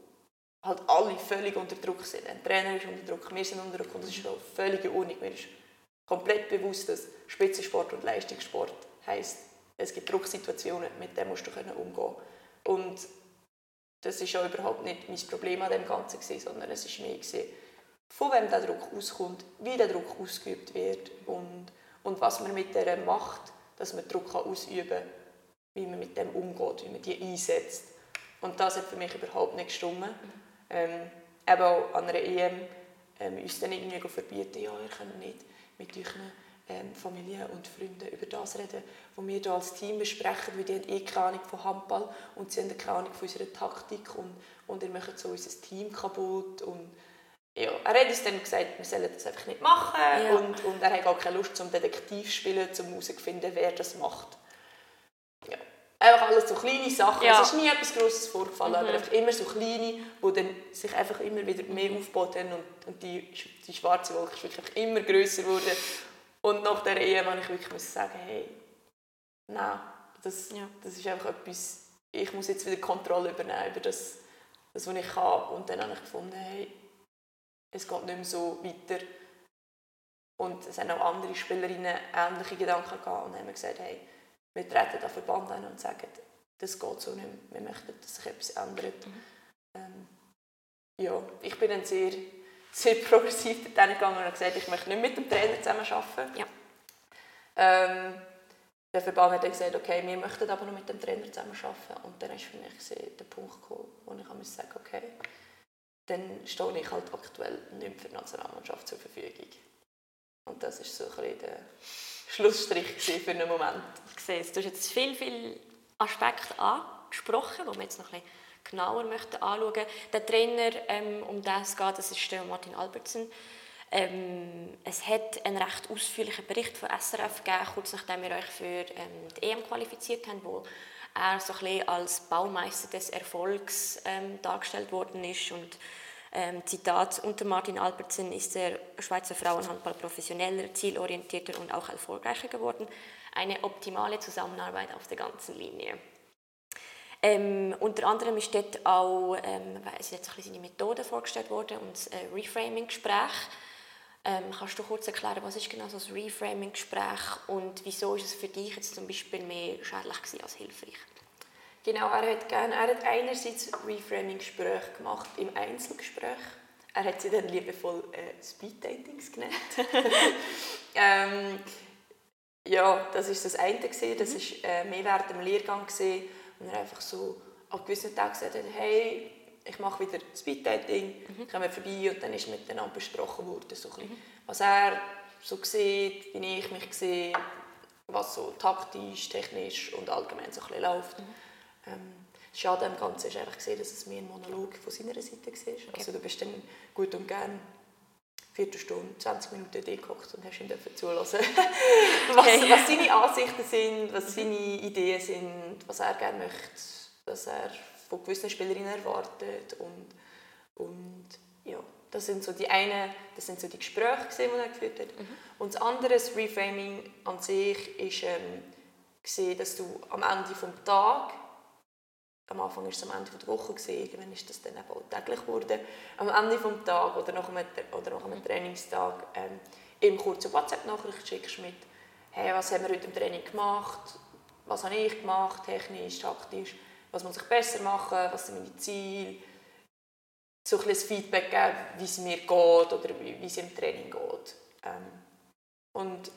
halt alle völlig unter Druck sind. Ein Trainer ist unter Druck, wir sind unter Druck und das ist auch völlig in Ordnung. Mir ist komplett bewusst, dass Spitzensport und Leistungssport heisst, es gibt Drucksituationen, mit denen musst du umgehen Und das auch überhaupt nicht mein Problem an dem Ganzen, sondern es ist mehr, von wem der Druck auskommt, wie der Druck ausgeübt wird und, und was man mit der macht, dass man Druck ausüben kann wie man mit dem umgeht, wie man die einsetzt. Und das hat für mich überhaupt nicht gestimmt. Ähm, eben auch an einer EM ähm, uns dann irgendwie verbieten, ja, ihr könnt nicht mit euren ähm, Familie und Freunden über das reden, was wir hier als Team besprechen, weil die haben eh keine Ahnung von Handball und sie haben keine Ahnung von unserer Taktik und, und ihr macht so unser Team kaputt und ja, er hat uns dann gesagt, wir sollen das einfach nicht machen ja. und, und er hat gar keine Lust zum Detektiv spielen, um herauszufinden, wer das macht ja, einfach alles so kleine Sachen. Ja. Es ist nie etwas Grosses vorgefallen, mhm. aber einfach immer so kleine, die dann sich einfach immer wieder mehr aufgebaut haben und, und die, die schwarze Wolke ist wirklich immer grösser geworden. Und nach dieser Ehe musste ich wirklich sagen, hey, nein, das, ja. das ist einfach etwas, ich muss jetzt wieder Kontrolle übernehmen über das, das was ich kann. Und dann habe ich gefunden, hey, es geht nicht mehr so weiter. Und es haben auch andere Spielerinnen ähnliche Gedanken gehabt und haben gesagt, hey, wir treten den Verband an und sagen, das geht so nicht mehr. Wir möchten, dass sich etwas ändert. Mhm. Ähm, ja, ich bin dann sehr, sehr progressiv dorthin gegangen und gesagt, ich möchte nicht mit dem Trainer zusammen arbeiten. Ja. Ähm, der Verband hat dann gesagt, okay, wir möchten aber noch mit dem Trainer zusammen arbeiten. Und dann ist für mich der Punkt gekommen, wo ich sagen musste, okay, dann stehe ich halt aktuell nicht für die Nationalmannschaft zur Verfügung. Und das war so ein der Schlussstrich für einen Moment. Ich sehe es. Du hast jetzt viele, viele Aspekte angesprochen, die wir jetzt noch ein bisschen genauer möchten anschauen. Der Trainer, ähm, um das geht, das ist Martin Albertsen. Ähm, es hat einen recht ausführlichen Bericht von SRF gegeben, kurz nachdem wir euch für ähm, die EM qualifiziert haben, wo er so ein bisschen als Baumeister des Erfolgs ähm, dargestellt worden ist und ähm, Zitat, unter Martin Albertsen ist der Schweizer Frauenhandball professioneller, zielorientierter und auch erfolgreicher geworden. Eine optimale Zusammenarbeit auf der ganzen Linie. Ähm, unter anderem ist dort auch ähm, jetzt ein seine Methode vorgestellt worden und das äh, Reframing-Gespräch. Ähm, kannst du kurz erklären, was ist genau so das Reframing-Gespräch und wieso ist es für dich jetzt zum Beispiel mehr schädlich als hilfreich? Genau, er hat, gerne, er hat einerseits Reframing-Gespräche gemacht im Einzelgespräch. Er hat sie dann liebevoll äh, Speed-Datings genannt. ähm, ja, das ist das eine. Gewesen. Das war äh, mehr während dem Lehrgang. Gewesen, und er einfach so an gewissen Tagen gesagt hat, hey, ich mache wieder Speed-Dating, mhm. kommen vorbei und dann ist miteinander besprochen worden, so mhm. was er so sieht, wie ich mich sehe, was so taktisch, technisch und allgemein so ein läuft. Mhm. Ähm, Schade am Ganzen ist einfach gesehen, dass es mehr ein Monolog von seiner Seite war. Okay. Also du bist dann gut und gern Viertelstunde, 20 Minuten gehockt und hast ihm zulassen, was, okay. was seine Ansichten sind, was seine Ideen sind, was er gerne möchte, was er von gewissen Spielerinnen erwartet und, und ja, das sind so die eine, das sind so die Gespräche, die er geführt hat. Mhm. Und das andere, das Reframing an sich, ist ähm, gesehen, dass du am Ende des Tages am Anfang war es am Ende der Woche, gewesen, irgendwann ist das dann eben auch täglich geworden, am Ende des Tages oder nach einem, oder nach einem Trainingstag ähm, ihm kurze WhatsApp-Nachricht schickst mit «Hey, was haben wir heute im Training gemacht? Was habe ich gemacht, technisch, taktisch? Was muss ich besser machen? Was sind meine Ziele?» So ein Feedback geben, wie es mir geht oder wie, wie es im Training geht. Ähm, und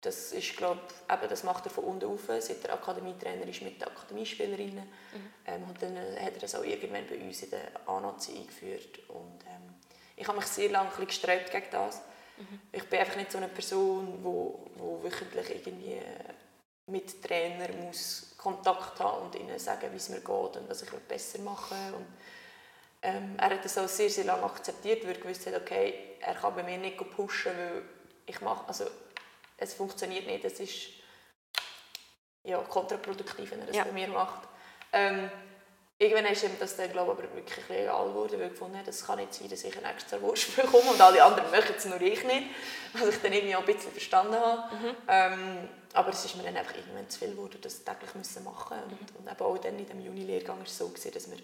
das ist, glaub, eben, das macht er von unten auf, seit er Akademietrainer ist mit den Akademiespielerinnen. Mhm. Ähm, und dann hat er das auch irgendwann bei uns in der A-Nazi eingeführt. Und, ähm, ich habe mich sehr lange ein gesträubt gegen das. Mhm. Ich bin einfach nicht so eine Person, die wo, wo wöchentlich irgendwie mit Trainer muss Kontakt haben und ihnen sagen, wie es mir geht und was ich besser machen und ähm, Er hat das auch sehr, sehr lange akzeptiert, weil er gewusst hat, okay, er kann bei mir nicht pushen, weil ich mache, also es funktioniert nicht, es ist ja, kontraproduktiv, wenn er das ja. bei mir macht. Ähm, irgendwann ist ihm das dann, glaube ich, aber wirklich egal geworden, weil ich gefunden habe, das kann nicht sein, dass ich einen extra Wurst bekomme und alle anderen möchten es, nur ich nicht. Was ich dann irgendwie auch ein bisschen verstanden habe. Mhm. Ähm, aber es ist mir dann einfach irgendwann zu viel geworden, das täglich müssen machen mhm. und, und eben auch dann in dem Juni-Lehrgang war es so, gewesen, dass wir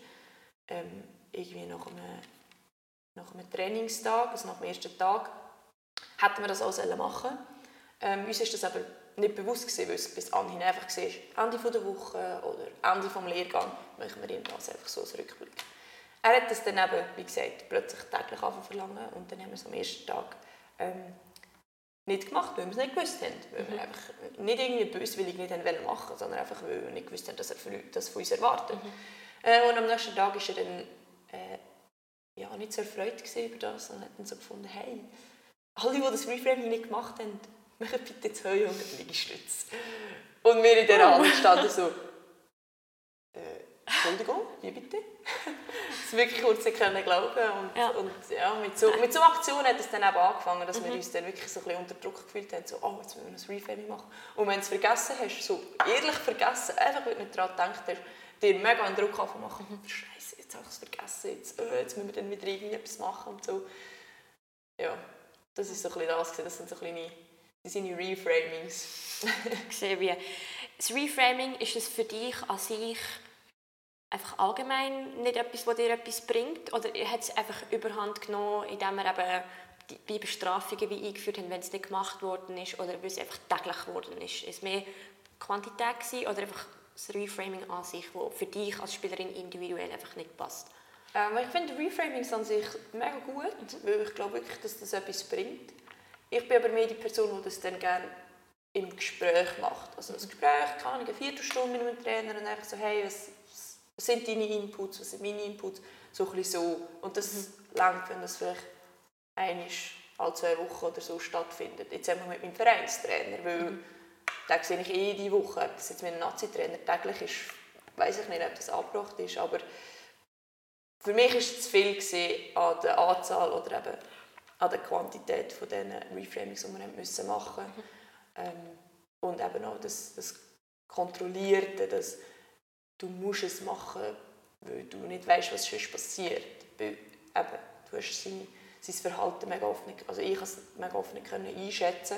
ähm, irgendwie nach einem, nach einem Trainingstag, also nach dem ersten Tag, hätten wir das auch machen sollen. Ähm, uns ist das aber nicht bewusst gewesen, weil es bis anhin einfach war, Ende der Woche oder Ende des Lehrgangs, machen wir ihm das einfach so als Rückblick. Er hat das dann eben, wie gesagt, plötzlich täglich verlangen und dann haben wir es am ersten Tag ähm, nicht gemacht, weil wir es nicht gewusst haben. Weil mhm. wir einfach nicht irgendwie böswillig nicht machen wollten, sondern einfach, weil wir nicht gewusst haben, dass er das von uns erwartet. Mhm. Äh, und am nächsten Tag war er dann äh, ja, nicht so erfreut über das und hat dann so gefunden, hey, alle, die das Reframing nicht gemacht haben, machen bitte 200 Liegestütze. Und wir in dieser Halle standen so, äh, Entschuldigung, wie bitte? das wirklich kurz nicht können glauben und, ja. und ja, mit so, mit so Aktionen hat es dann eben angefangen, dass mhm. wir uns dann wirklich so ein bisschen unter Druck gefühlt haben, so, oh, jetzt müssen wir ein Reframing machen. Und wenn du es vergessen hast, so ehrlich vergessen, einfach weil du nicht daran gedacht hast, dir mega einen Druck machen, mhm. Scheiße, jetzt habe ich es vergessen, jetzt, äh, jetzt müssen wir dann wieder irgendetwas machen und so. Ja, das ist so ein bisschen das, das sind so kleine seine Reframings. Sehe wie. Das Reframing, ist es für dich an sich einfach allgemein nicht etwas, was dir etwas bringt? Oder hat es einfach überhand genommen, indem wir eben die, die Bestrafungen wie eingeführt haben, wenn es nicht gemacht worden ist, oder weil es einfach täglich geworden ist? Ist es mehr Quantität gewesen, oder einfach das Reframing an sich, das für dich als Spielerin individuell einfach nicht passt? Ähm, ich finde Reframings an sich mega gut, weil ich glaube wirklich, dass das etwas bringt. Ich bin aber mehr die Person, die das dann gerne im Gespräch macht. Also das Gespräch, kann eine Viertelstunde mit dem Trainer und einfach so, hey, was, was sind deine Inputs, was sind meine Inputs, so ein bisschen so. Und das mhm. langt, wenn das vielleicht einmal alle zwei Wochen oder so stattfindet. Jetzt haben wir mit meinem Vereinstrainer, weil mhm. den sehe ich eh jede Woche. Ob das jetzt mit einem Nazi-Trainer täglich ist, weiß ich nicht, ob das angebracht ist, aber für mich war es zu viel an der Anzahl oder eben an der Quantität von diesen Reframings, die wir machen mussten. Mhm. Ähm, und eben auch das, das Kontrollierte, dass du musst es machen weil du nicht weißt, was sonst passiert. Weil eben, du hast sein, sein Verhalten mega oft nicht, also ich konnte es mega oft nicht einschätzen,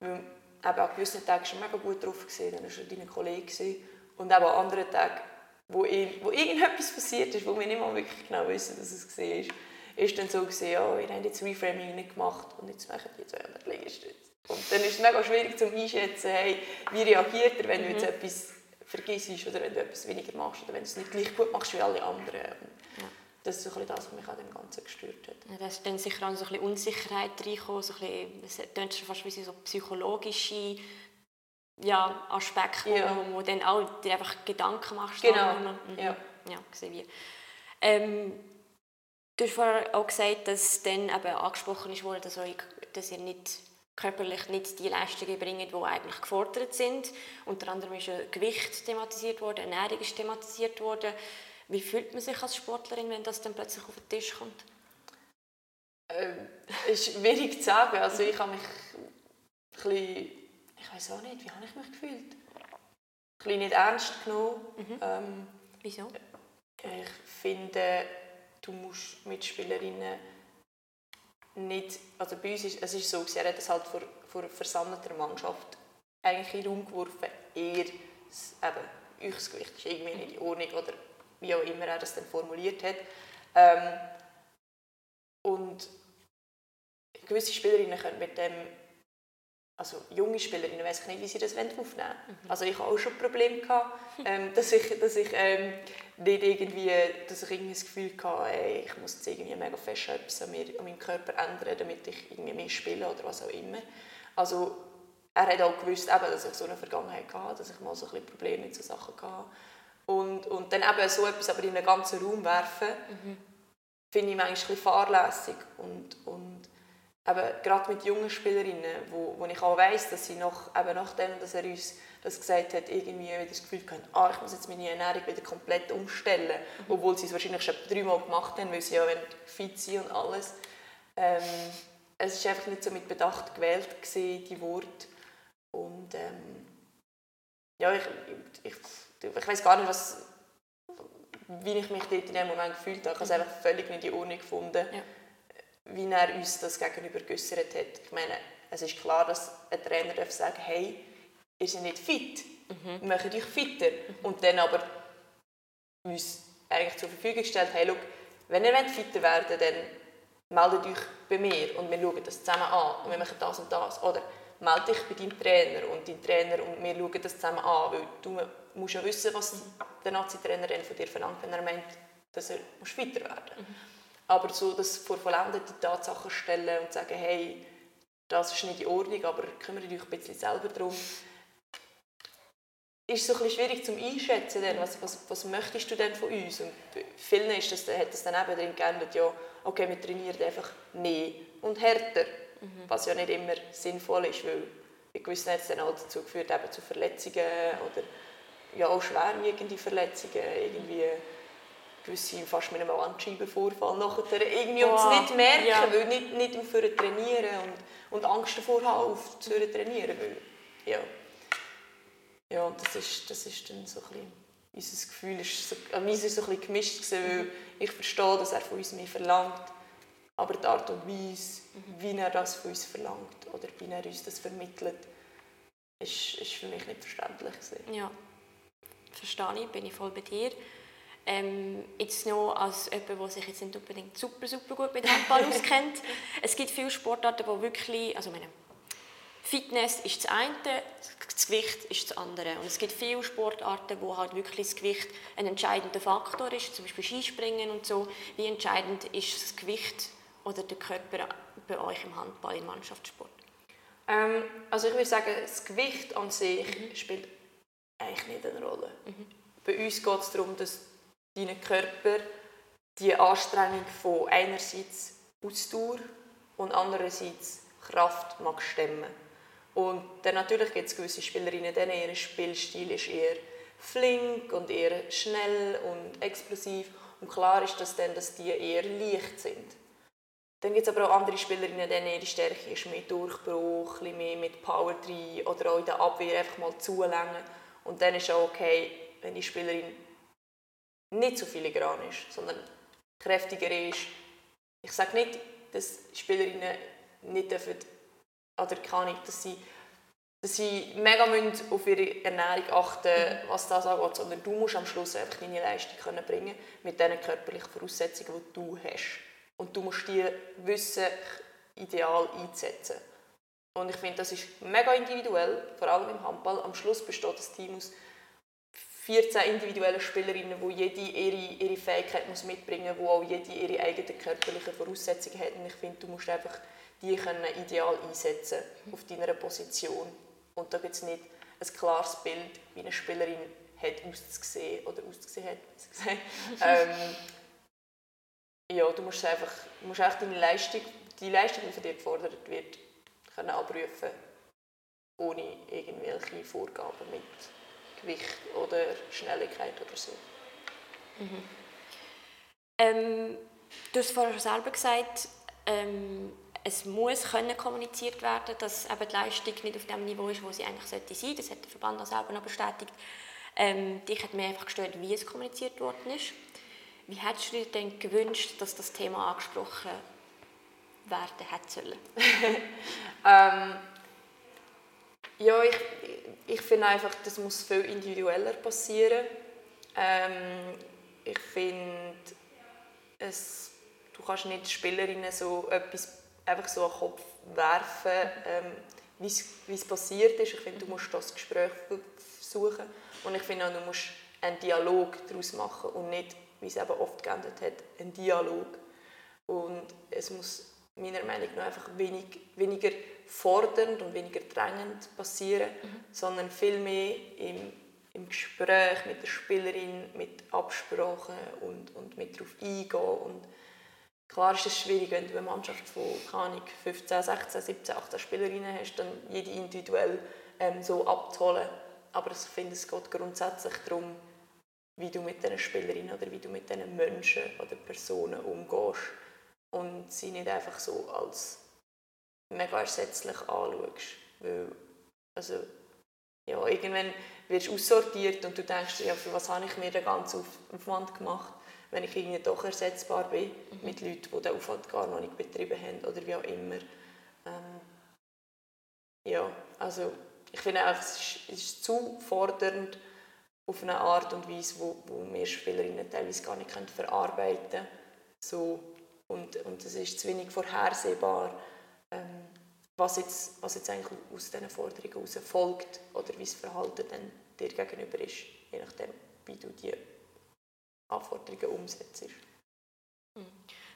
mhm. weil eben an gewissen Tagen schon mega gut drauf gesehen, dann war er dein Kollege und eben an anderen Tagen, wo, ich, wo irgendetwas passiert ist, wo wir nicht mal wirklich genau wissen, dass es war, ist, ist dann so gesehen, ja, wir haben jetzt Reframing nicht gemacht und jetzt machen die 200 Liegestütze. Und dann ist es mega schwierig zu einschätzen, hey, wie reagiert er, wenn du jetzt mhm. etwas vergisst oder wenn du etwas weniger machst oder wenn du es nicht gleich gut machst wie alle anderen. Ja. Das ist so ein das, was mich an dem Ganzen gestört hat. Ja, da ist dann sicher auch so ein bisschen Unsicherheit reingekommen, so ein bisschen, es klingt schon fast wie so psychologische ja, Aspekte, ja. Wo, wo dann auch dir einfach Gedanken machst. Genau, mhm. ja. Ja, gesehen wie. Ähm, du hast vorher auch gesagt, dass dann eben angesprochen ist dass, euch, dass ihr nicht körperlich nicht die Leistungen bringen, die eigentlich gefordert sind. Unter anderem ist Gewicht thematisiert worden, Ernährung ist thematisiert worden. Wie fühlt man sich als Sportlerin, wenn das dann plötzlich auf den Tisch kommt? Ähm, ist schwierig zu sagen. Also ich habe mich ein bisschen, ich weiß auch nicht, wie habe ich mich gefühlt? Ein bisschen nicht ernst genommen. Mhm. Ähm, Wieso? Ich finde, du musst Mitspielerinnen nicht, also bei uns ist es ist so, er hat es halt vor, vor versammelter Mannschaft eigentlich in den Raum geworfen, eher eben, euch das Gewicht ist irgendwie nicht in Ordnung oder wie auch immer er das dann formuliert hat. Ähm, und gewisse Spielerinnen können mit dem, also junge Spielerinnen, weiß ich nicht, wie sie das aufnehmen wollen. Mhm. Also ich hatte auch schon Probleme, gehabt, ähm, dass ich, dass ich ähm, nicht irgendwie, dass ich irgendwie das Gefühl hatte, ey, ich muss jetzt irgendwie mega fest etwas an, mir, an meinem Körper ändern, damit ich irgendwie mehr spiele oder was auch immer. Also er hat auch gewusst, eben, dass ich so eine Vergangenheit hatte, dass ich mal so ein bisschen Probleme mit so Sachen hatte. Und, und dann eben so etwas aber in einen ganzen Raum werfen, mhm. finde ich manchmal ein bisschen fahrlässig. Und, und eben, gerade mit jungen Spielerinnen, wo, wo ich auch weiss, dass sie noch, eben nachdem, dass er uns das gesagt hat, irgendwie wieder das Gefühl hatten, ah, ich muss jetzt meine Ernährung wieder komplett umstellen, mhm. obwohl sie es wahrscheinlich schon dreimal gemacht haben, weil sie ja fit sind und alles. Ähm, es war einfach nicht so mit Bedacht gewählt, gewesen, die Worte. Und ähm, ja, ich, ich, ich weiß gar nicht, was, wie ich mich dort in dem Moment gefühlt habe. Ich habe es mhm. einfach völlig nicht in Ordnung gefunden, ja. Wie er uns das gegenüber geäußert hat. Ich meine, es ist klar, dass ein Trainer darf sagen hey, ihr seid nicht fit, mhm. macht euch fitter. Mhm. Und dann aber uns eigentlich zur Verfügung gestellt, hey, schau, wenn ihr fitter werden wollt, dann meldet euch bei mir und wir schauen das zusammen an und wir machen das und das. Oder melde dich bei deinem Trainer und dein Trainer und wir schauen das zusammen an, weil du musst ja wissen, was der Nazi-Trainer von dir verlangt, wenn er meint, dass er fitter werden muss. Mhm. Aber so das vor vollendete Tatsachen stellen und sagen, hey, das ist nicht in Ordnung, aber kümmere dich ein bisschen selber darum, ist so ein bisschen schwierig zu einschätzen, denn, was, was, was möchtest du denn von uns? Und vielen ist das, hat das dann eben drin geändert, ja, okay, wir trainieren einfach mehr und härter, mhm. was ja nicht immer sinnvoll ist, weil bei gewissen hat es dann auch dazu geführt, eben zu Verletzungen oder ja, auch schwerwiegende Verletzungen, irgendwie gewisse fast mit einem Bandscheibenvorfall nachher irgendwie oh, uns nicht merken, ja. weil nicht, nicht aufhören trainieren und, und Angst davor haben, aufzuhören trainieren, weil, ja. Ja, und das ist, das ist dann so ein bisschen, unser Gefühl ist so, äh, meins ist so ein bisschen gemischt gewesen, weil ich verstehe, dass er von uns mehr verlangt, aber die Art und Weise, mhm. wie er das von uns verlangt oder wie er uns das vermittelt, ist, ist für mich nicht verständlich gewesen. Ja, verstehe ich, bin ich voll bei dir. Ähm, jetzt noch als jemand, der sich jetzt nicht unbedingt super, super gut mit Handball auskennt. Es gibt viele Sportarten, die wirklich, also meine, Fitness ist das eine, das Gewicht ist das andere. Und es gibt viele Sportarten, wo halt wirklich das Gewicht ein entscheidender Faktor ist, zum Beispiel Skispringen und so. Wie entscheidend ist das Gewicht oder der Körper bei euch im Handball, im Mannschaftssport? Ähm, also ich würde sagen, das Gewicht an sich mhm. spielt eigentlich nicht eine Rolle. Mhm. Bei uns geht es darum, dass dein Körper die Anstrengung von einerseits Ausdauer und andererseits Kraft mag stemmen. Und dann natürlich gibt es gewisse Spielerinnen, denen ihr Spielstil ist eher flink und eher schnell und explosiv. Und klar ist das dann, dass die eher leicht sind. Dann gibt es aber auch andere Spielerinnen, denen ihre Stärke ist mehr Durchbruch, ein mehr mit Power drin oder auch in der Abwehr einfach mal zulängen. Und dann ist auch okay, wenn die Spielerin nicht so filigran ist, sondern kräftiger ist. Ich sage nicht, dass Spielerinnen nicht dürfen, oder kann ich, dass sie, dass sie mega auf ihre Ernährung achten was das angeht, sondern du musst am Schluss einfach deine Leistung können bringen mit den körperlichen Voraussetzungen, die du hast. Und du musst die Wissen ideal einsetzen. Und ich finde, das ist mega individuell, vor allem im Handball. Am Schluss besteht das Team aus 14 individuellen Spielerinnen, wo jede ihre, ihre Fähigkeit muss mitbringen muss, wo auch jede ihre eigenen körperlichen Voraussetzungen hat. Und ich finde, du musst einfach die können ideal einsetzen auf deiner Position. Und da gibt es nicht ein klares Bild, wie eine Spielerin hat auszusehen oder ausgesehen hat. ähm, ja, du musst einfach, musst einfach deine Leistung, die Leistung, die von dir gefordert wird, können abrufen, ohne irgendwelche Vorgaben mit Gewicht oder Schnelligkeit oder so. Mhm. Ähm, du hast vorher selber gesagt, ähm, es muss können kommuniziert werden, dass eben die Leistung nicht auf dem Niveau ist, wo sie eigentlich sollte sein. Das hat der Verband auch selber noch bestätigt. Ähm, dich hat mir einfach gestört, wie es kommuniziert worden ist. Wie hättest du dir denn gewünscht, dass das Thema angesprochen werden hätte sollen? ähm, ja, ich, ich finde einfach, das muss viel individueller passieren. Ähm, ich finde, du kannst nicht Spielerinnen so etwas einfach so einen Kopf werfen, ähm, wie es passiert ist. Ich finde, du musst das Gespräch suchen und ich finde auch, du musst einen Dialog daraus machen und nicht, wie es eben oft geändert hat, einen Dialog. Und es muss meiner Meinung nach einfach wenig, weniger fordernd und weniger drängend passieren, mhm. sondern viel mehr im, im Gespräch mit der Spielerin, mit Absprachen und, und mit darauf eingehen. Und klar ist es schwierig, wenn du eine Mannschaft von keine 15, 16, 17, 18 Spielerinnen hast, dann jede individuell ähm, so abzuholen. Aber ich finde, es geht grundsätzlich darum, wie du mit diesen Spielerinnen oder wie du mit diesen Menschen oder Personen umgehst und sie nicht einfach so als mega ersetzlich anschaust. Weil, also, ja, irgendwann wirst du aussortiert und du denkst, ja, für was habe ich mir den ganzen Aufwand gemacht, wenn ich irgendwie doch ersetzbar bin mhm. mit Leuten, die den Aufwand gar noch nicht betrieben haben oder wie auch immer. Ähm, ja, also ich finde auch, es ist, es ist zu fordernd auf eine Art und Weise, wo, wo wir Spielerinnen teilweise gar nicht verarbeiten können. So, und, und es ist zu wenig vorhersehbar, ähm, was, jetzt, was jetzt eigentlich aus diesen Forderungen heraus folgt oder wie das Verhalten dann dir gegenüber ist, je nachdem, wie du die Anforderungen umsetzt. Hm.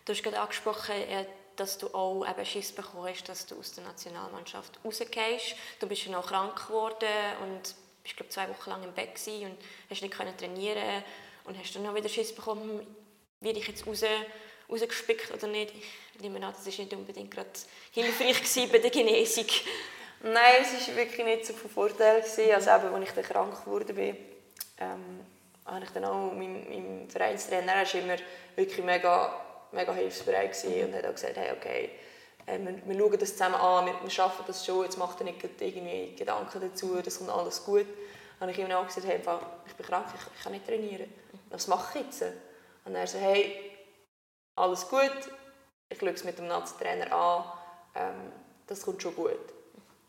Du hast gerade angesprochen, äh, dass du auch eben Schiss bekommen hast, dass du aus der Nationalmannschaft rausgehst. Du bist ja noch krank geworden und bist glaube zwei Wochen lang im Bett und hast nicht trainieren und hast dann noch wieder Schiss bekommen, hm, werde ich jetzt raus rausgespickt oder nicht. Ich nehme an, das war nicht unbedingt gerade hilfreich bei der Genesung. Nein, es war wirklich nicht so von Vorteil. Also eben, als ich dann krank wurde, ähm, habe ich dann auch mein, mein Vereinstrainer, er war immer wirklich mega, mega hilfsbereit und hat auch gesagt, hey, okay, äh, wir, wir schauen das zusammen an, wir, wir schaffen das schon, jetzt macht er nicht irgendwie Gedanken dazu, das kommt alles gut. Dann habe ich ihm auch gesagt, hey, ich bin krank, ich, ich kann nicht trainieren. Was mache ich jetzt? Und er so, hey, alles gut, ich schaue es mit dem Nazi-Trainer an, ähm, das kommt schon gut.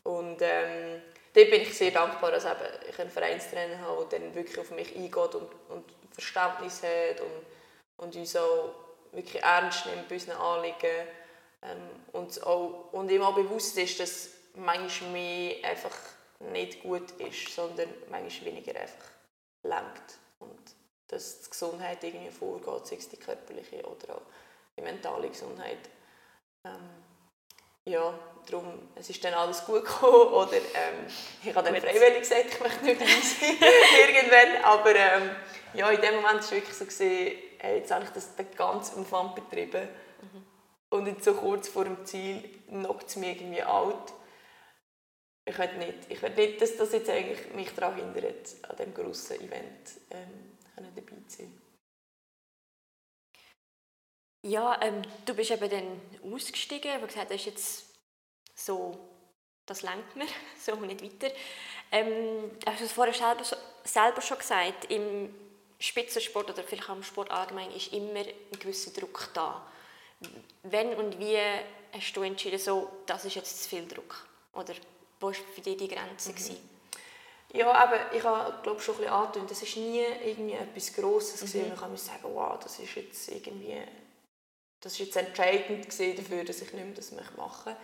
Und ähm, dort bin ich sehr dankbar, dass eben ich einen Vereinstrainer habe, der dann wirklich auf mich eingeht und, und Verständnis hat und, und uns auch wirklich ernst nimmt bei unseren Anliegen. Ähm, und, auch, und ihm auch bewusst ist, dass manchmal mehr einfach nicht gut ist, sondern manchmal weniger einfach lenkt. Dass die Gesundheit irgendwie vorgeht, sei es die körperliche oder auch die mentale Gesundheit. Ähm, ja, darum, es ist dann alles gut gekommen. Oder ähm, ich habe dann freiwillig gesagt, ich möchte nicht dabei sein, irgendwann. Aber ähm, ja, in dem Moment war es wirklich so, gewesen, hey, jetzt habe ich das den ganzen Umfang betrieben. Mhm. Und jetzt so kurz vor dem Ziel knockt es mich irgendwie alt. Ich will nicht, ich will nicht dass das jetzt eigentlich mich daran hindert, an diesem grossen Event ähm, dabei zu sein. Ja, ähm, du bist eben dann ausgestiegen, aber gesagt, das ist jetzt so, das lenkt mir, so nicht weiter. Ähm, hast du es vorher selber, selber schon gesagt, im Spitzensport oder vielleicht auch im Sport allgemein ist immer ein gewisser Druck da. Wenn und wie hast du entschieden, so, das ist jetzt zu viel Druck? Oder wo war für dich die Grenze? Mhm. Ja, aber ich habe glaube schon ein bisschen angetönt, das war nie irgendwie etwas Grosses. Mhm. Ich kann mir sagen, wow, das ist jetzt irgendwie das ist jetzt entscheidend dafür, dass ich nicht mehr das machen möchte.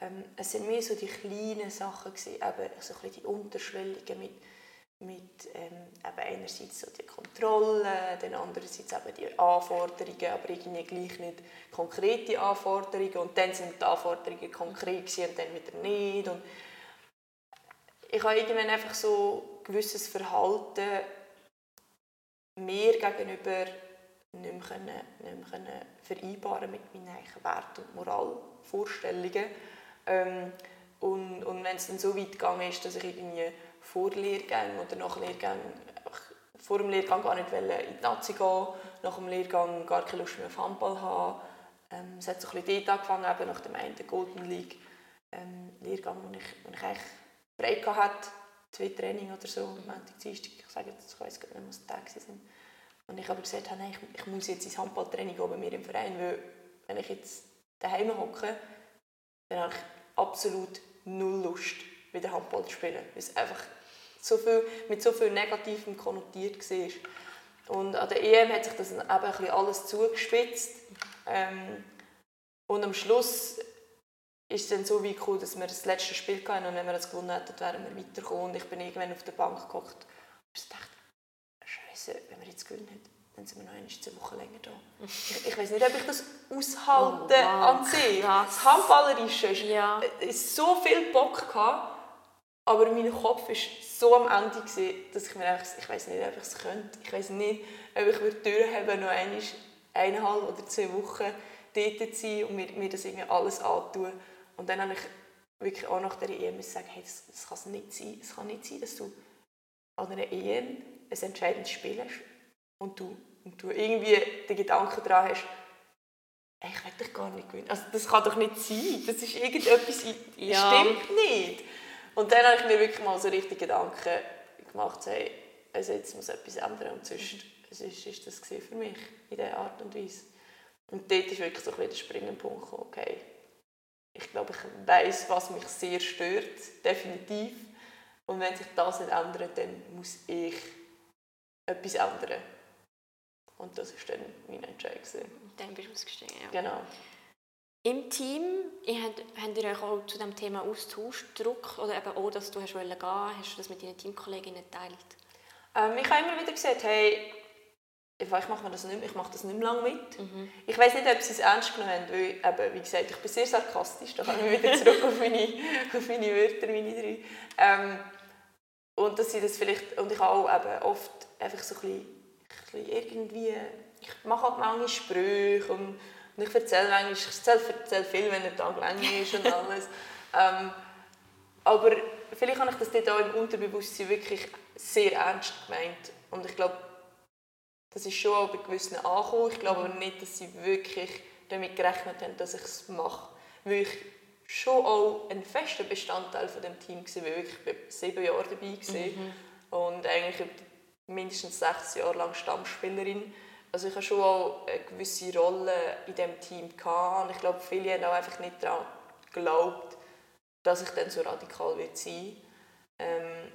Ähm, es waren mehr so die kleinen Sachen, gewesen, eben so ein die Unterschwelligen mit, mit ähm, eben einerseits so die Kontrolle, dann andererseits eben die Anforderungen, aber irgendwie gleich nicht konkrete Anforderungen und dann sind die Anforderungen konkret gewesen, und dann wieder nicht. Und ich habe irgendwann einfach so ein gewisses Verhalten mir gegenüber nicht mehr, können, nicht mehr vereinbaren mit meinen Wert- und Moralvorstellungen. Ähm, und, und wenn es dann so weit gegangen ist, dass ich irgendwie vor Lehrgängen oder nach Lehrgängen vor dem Lehrgang gar nicht in die Nazi gehen, nach dem Lehrgang gar keine Lust mehr auf Handball haben. Ähm, es hat so ein bisschen dort angefangen, eben nach dem einen Golden League ähm, Lehrgang, wo ich, wo ich eigentlich frei hatte, zwei Training oder so, Montag, Dienstag, ich sage jetzt, ich weiß gar nicht mehr, was die Tage sind. Und ich aber gesagt habe, ich, ich muss jetzt ins Handballtraining bei mir im Verein, weil wenn ich jetzt daheim hocke, dann habe ich absolut null Lust, wieder Handball zu spielen, weil es einfach so viel, mit so viel Negativem konnotiert war. Und an der EM hat sich das eben ein bisschen alles zugespitzt. Ähm, und am Schluss ist es dann so weit gekommen, dass wir das letzte Spiel hatten und wenn wir das gewonnen hätten, wären wir weitergekommen. Und ich bin irgendwann auf der Bank gekocht und dachte, Scheiße, wenn wir jetzt gewinnen, dann sind wir noch eine zwei Wochen länger da. Ich, ich weiß nicht, ob ich das aushalte oh, an sich. Das Handballerische ist, ja. ist so viel Bock gehabt, aber mein Kopf war so am Ende, gewesen, dass ich mir einfach, ich weiß nicht, ob ich es könnte. Ich weiß nicht, ob ich würde durchhaben, noch einmal eineinhalb oder zwei Wochen dort zu sein und mir, mir das irgendwie alles antun. Und dann habe ich wirklich auch nach der EM gesagt, hey, das, das kann nicht sein. Es kann nicht sein, dass du an einer EM ein entscheidendes Spiel hast und du, und du irgendwie den Gedanken daran hast, ich will dich gar nicht gewinnen. Also das kann doch nicht sein. Das ist irgendetwas, ja. stimmt nicht. Und dann habe ich mir wirklich mal so richtig Gedanken gemacht, hey, also jetzt muss etwas ändern und sonst es ist, ist das für mich in dieser Art und Weise. Und dort ist wirklich so ein der springende Punkt okay, ich glaube, ich weiß, was mich sehr stört, definitiv. Und wenn sich das nicht ändert, dann muss ich etwas ändern. Und das war dann mein Entscheid. Dann bist du ausgestiegen, ja. Genau. Im Team habt, habt ihr euch auch zu dem Thema Austausch, Druck oder eben auch, dass du hast gehen hast du das mit deinen Teamkolleginnen geteilt? Ähm, ich habe immer wieder gesagt, hey, ich mache das nicht, ich mache das nicht mehr lange mit. Mhm. Ich weiß nicht, ob sie es ernst genommen haben, weil, eben, wie gesagt, ich bin sehr sarkastisch, da komme ich wieder zurück auf meine, auf meine Wörter, meine drei. Ähm, und dass sie das vielleicht, und ich habe auch eben oft einfach so ein bisschen, ein bisschen irgendwie, ich mache halt manchmal Sprüche und, und ich erzähle manchmal, ich erzähle, erzähle viel, wenn der Tag lang ist und alles. ähm, aber vielleicht habe ich das dort auch im Unterbewusstsein wirklich sehr ernst gemeint. Und ich glaube, das ist schon bei gewissen angekommen. Ich glaube aber nicht, dass sie wirklich damit gerechnet haben, dass ich es mache. Weil ich schon auch ein fester Bestandteil von dem Team war, weil ich sieben Jahre dabei war. Mhm. Und eigentlich mindestens sechs Jahre lang Stammspielerin. Also ich habe schon auch eine gewisse Rolle in diesem Team gehabt. Und ich glaube, viele haben auch einfach nicht daran geglaubt, dass ich dann so radikal wird sein Ähm,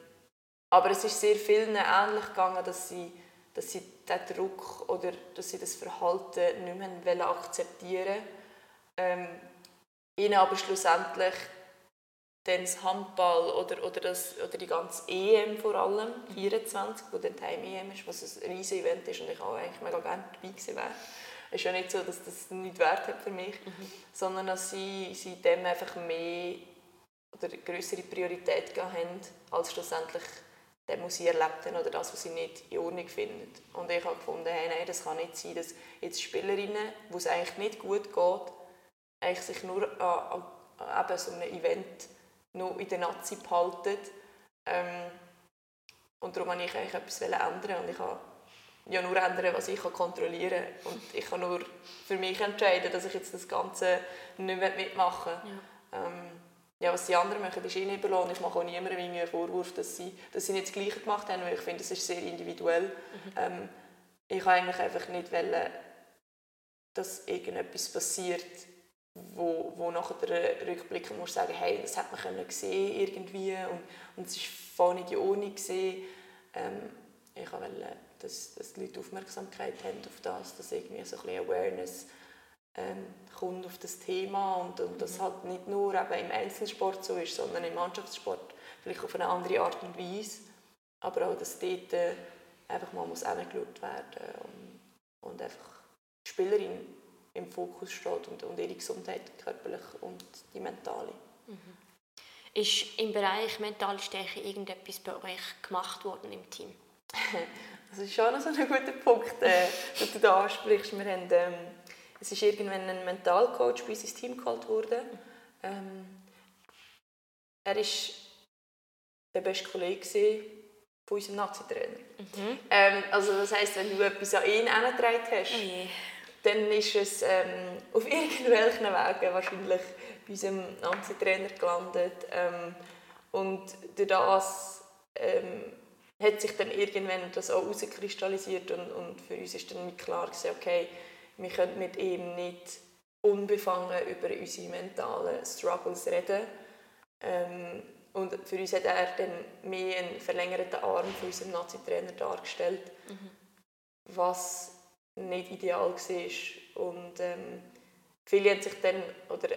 aber es ist sehr vielen ähnlich gegangen, dass sie, dass sie diesen Druck oder dass sie das Verhalten nicht mehr akzeptieren wollten. Ähm, ihnen aber schlussendlich dann das Handball oder, oder, das, oder die ganze EM vor allem, 24, wo dann die Heim-EM ist, was ein riesiges Event ist und ich auch eigentlich mega gerne dabei gewesen wäre. Es ist ja nicht so, dass das nichts Wert hat für mich, mhm. sondern dass sie, sie dem einfach mehr oder größere Priorität haben, als schlussendlich dem, was sie erlebt haben oder das, was sie nicht in Ordnung finden. Und ich habe gefunden, hey, nein, das kann nicht sein, dass jetzt Spielerinnen, wo es eigentlich nicht gut geht, eigentlich sich nur an, an, an so einem Event noch in der Nazi behalten. Ähm, und darum wollte ich eigentlich etwas ändern und ich habe ja nur ändern, was ich kontrollieren kann. Und ich kann nur für mich entscheiden, dass ich jetzt das Ganze nicht mitmachen will. Ja. Ähm, ja, was die anderen machen, ist ihnen überlassen. Ich mache auch niemandem einen Vorwurf, dass sie, dass sie nicht das Gleiche gemacht haben, weil ich finde, das ist sehr individuell. Mhm. Ähm, ich wollte eigentlich einfach nicht, wollen, dass irgendetwas passiert, wo, wo nachher der Rückblick muss sagen, hey, das hat man können sehen irgendwie und, und es ist voll nicht die Ordnung gesehen. Ähm, ich wollte, dass, dass die Leute Aufmerksamkeit haben auf das, dass irgendwie so ein bisschen Awareness ähm, kommt auf das Thema und, und das mhm. halt nicht nur eben im Einzelsport so ist, sondern im Mannschaftssport vielleicht auf eine andere Art und Weise, aber auch, dass dort äh, einfach mal muss angeschaut werden und, und einfach die Spielerin im Fokus steht und, und ihre Gesundheit, körperlich und die mentale. Mhm. Ist im Bereich mentale Stärke irgendetwas bei euch gemacht worden im Team? das ist schon so ein guter Punkt, äh, den du da ansprichst. Wir haben, ähm, es ist irgendwann ein Mentalcoach bei uns ins Team geholt worden. Ähm, er war der beste Kollege von unserem Nazi-Trainer. Mhm. Ähm, also das heisst, wenn du etwas an ihn herangetragen hast, oh dann ist es ähm, auf irgendwelchen Wegen wahrscheinlich bei unserem Nazi-Trainer gelandet. Ähm, und durch das ähm, hat sich dann irgendwann das auch herauskristallisiert und, und für uns ist dann klar gewesen, okay, wir können mit ihm nicht unbefangen über unsere mentalen Struggles reden. Ähm, und für uns hat er dann mehr einen verlängerten Arm für unseren Nazi-Trainer dargestellt, mhm. was nicht ideal war. Und ähm, viele haben sich dann, oder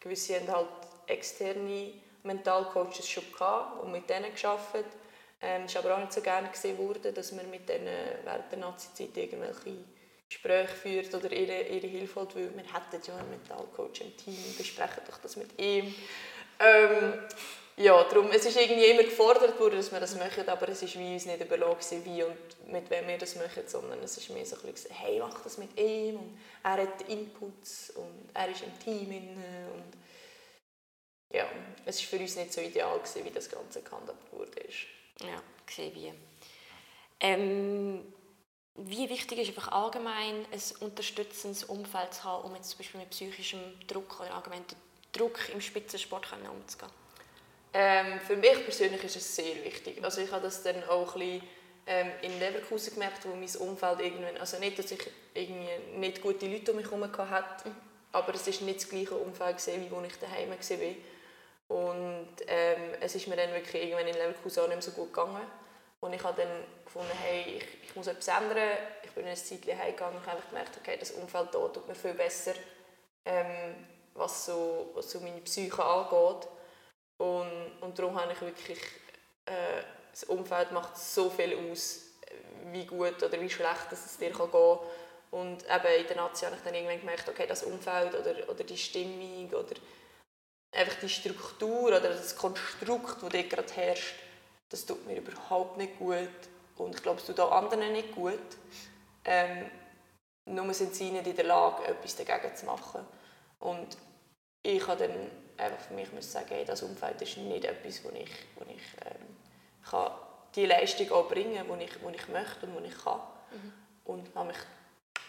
gewisse haben halt externe Mentalcoaches schon gehabt und mit denen gearbeitet. Ähm, es war aber auch nicht so gerne gesehen worden, dass man mit denen während der Nazi-Zeit irgendwelche Gespräche führt oder ihre, ihre Hilfe holt, weil wir hätten ja einen Mentalcoach im Team, besprechen doch das mit ihm. Ähm, ja, darum, es ist irgendwie immer gefordert worden, dass wir das machen, aber es ist wie uns nicht überlegen, wie und mit wem wir das machen, sondern es ist mehr so ein bisschen, hey, mach das mit ihm und er hat Inputs und er ist im Team und ja, es war für uns nicht so ideal gewesen, wie das Ganze gehandhabt wurde. Ja, gesehen wie. Ähm, wie wichtig ist einfach allgemein ein unterstützendes Umfeld zu haben, um jetzt zum Beispiel mit psychischem Druck oder allgemein Druck im Spitzensport umzugehen? Ähm, für mich persönlich ist es sehr wichtig. Also ich habe das dann auch ein bisschen, ähm, in Leverkusen gemerkt, wo mein Umfeld irgendwann, also nicht, dass ich irgendwie nicht gute Leute um mich herum hatte, mhm. aber es war nicht das gleiche Umfeld gewesen, wie wo ich daheim war. Und ähm, es ist mir dann wirklich irgendwann in Leverkusen auch nicht mehr so gut gegangen. Und ich habe dann gefunden, hey, ich, ich muss etwas ändern. Ich bin ein Zeitchen heimgegangen und habe gemerkt, okay, das Umfeld hier tut mir viel besser, ähm, was, so, was so meine Psyche angeht. Und, und darum habe ich wirklich, äh, das Umfeld macht so viel aus, wie gut oder wie schlecht es dir gehen kann. Und eben in der Nazi habe ich dann irgendwann gemerkt, okay, das Umfeld oder, oder die Stimmung oder einfach die Struktur oder das Konstrukt, das dort gerade herrscht, das tut mir überhaupt nicht gut. Und ich glaube, es tut auch anderen nicht gut. Ähm, nur sind sie nicht in der Lage, etwas dagegen zu machen. Und ich habe dann einfach für mich muss sagen, hey, das Umfeld ist nicht etwas, wo ich, wo ich ähm, kann die Leistung auch bringen kann, die ich, wo ich möchte und wo ich kann. Mhm. Und habe mich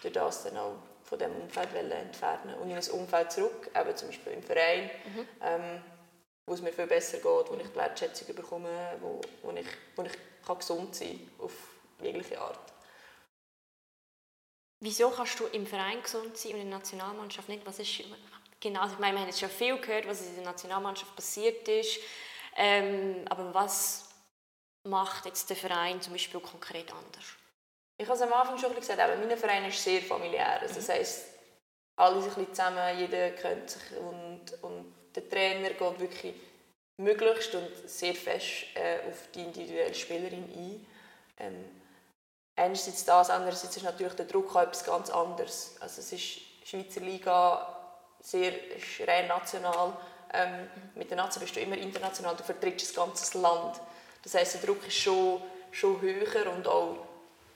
durch das dann auch von diesem Umfeld entfernen und in ein Umfeld zurück, eben zum Beispiel im Verein, mhm. ähm, wo es mir viel besser geht, wo ich die Wertschätzung bekomme, wo, wo ich, wo ich kann gesund sein kann, auf jegliche Art. Wieso kannst du im Verein gesund sein und in der Nationalmannschaft nicht? Was ist Genau, also ich meine, wir haben jetzt schon viel gehört, was in der Nationalmannschaft passiert ist. Ähm, aber was macht jetzt der Verein zum Beispiel konkret anders? Ich habe es am Anfang schon gesagt, aber mein Verein ist sehr familiär. Also, das heisst, alle sind ein bisschen zusammen, jeder kennt sich und, und der Trainer geht wirklich möglichst und sehr fest äh, auf die individuelle Spielerin ein. Ähm, einerseits das, andererseits ist natürlich der Druck auch etwas ganz anderes. Also es ist Schweizer Liga sehr rein national. Ähm, mit der Nazi bist du immer international, du vertrittst das ganze Land. Das heißt, der Druck ist schon, schon höher und auch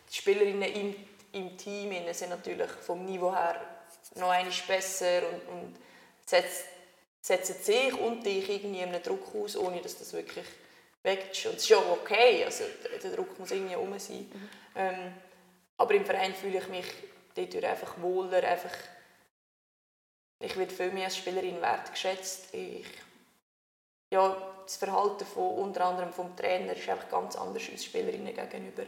die Spielerinnen im, im Team sind natürlich vom Niveau her noch einmal besser und, und setzen, setzen sich und dich irgendwie einem Druck aus, ohne dass das wirklich weg ist. Und es ist ja okay, also der Druck muss irgendwie herum sein. Mhm. Ähm, aber im Verein fühle ich mich dadurch einfach wohler, einfach ich werde viel mehr als Spielerin wertgeschätzt. Ich, ja, das Verhalten von, unter anderem vom Trainer ist einfach ganz anders als Spielerinnen gegenüber.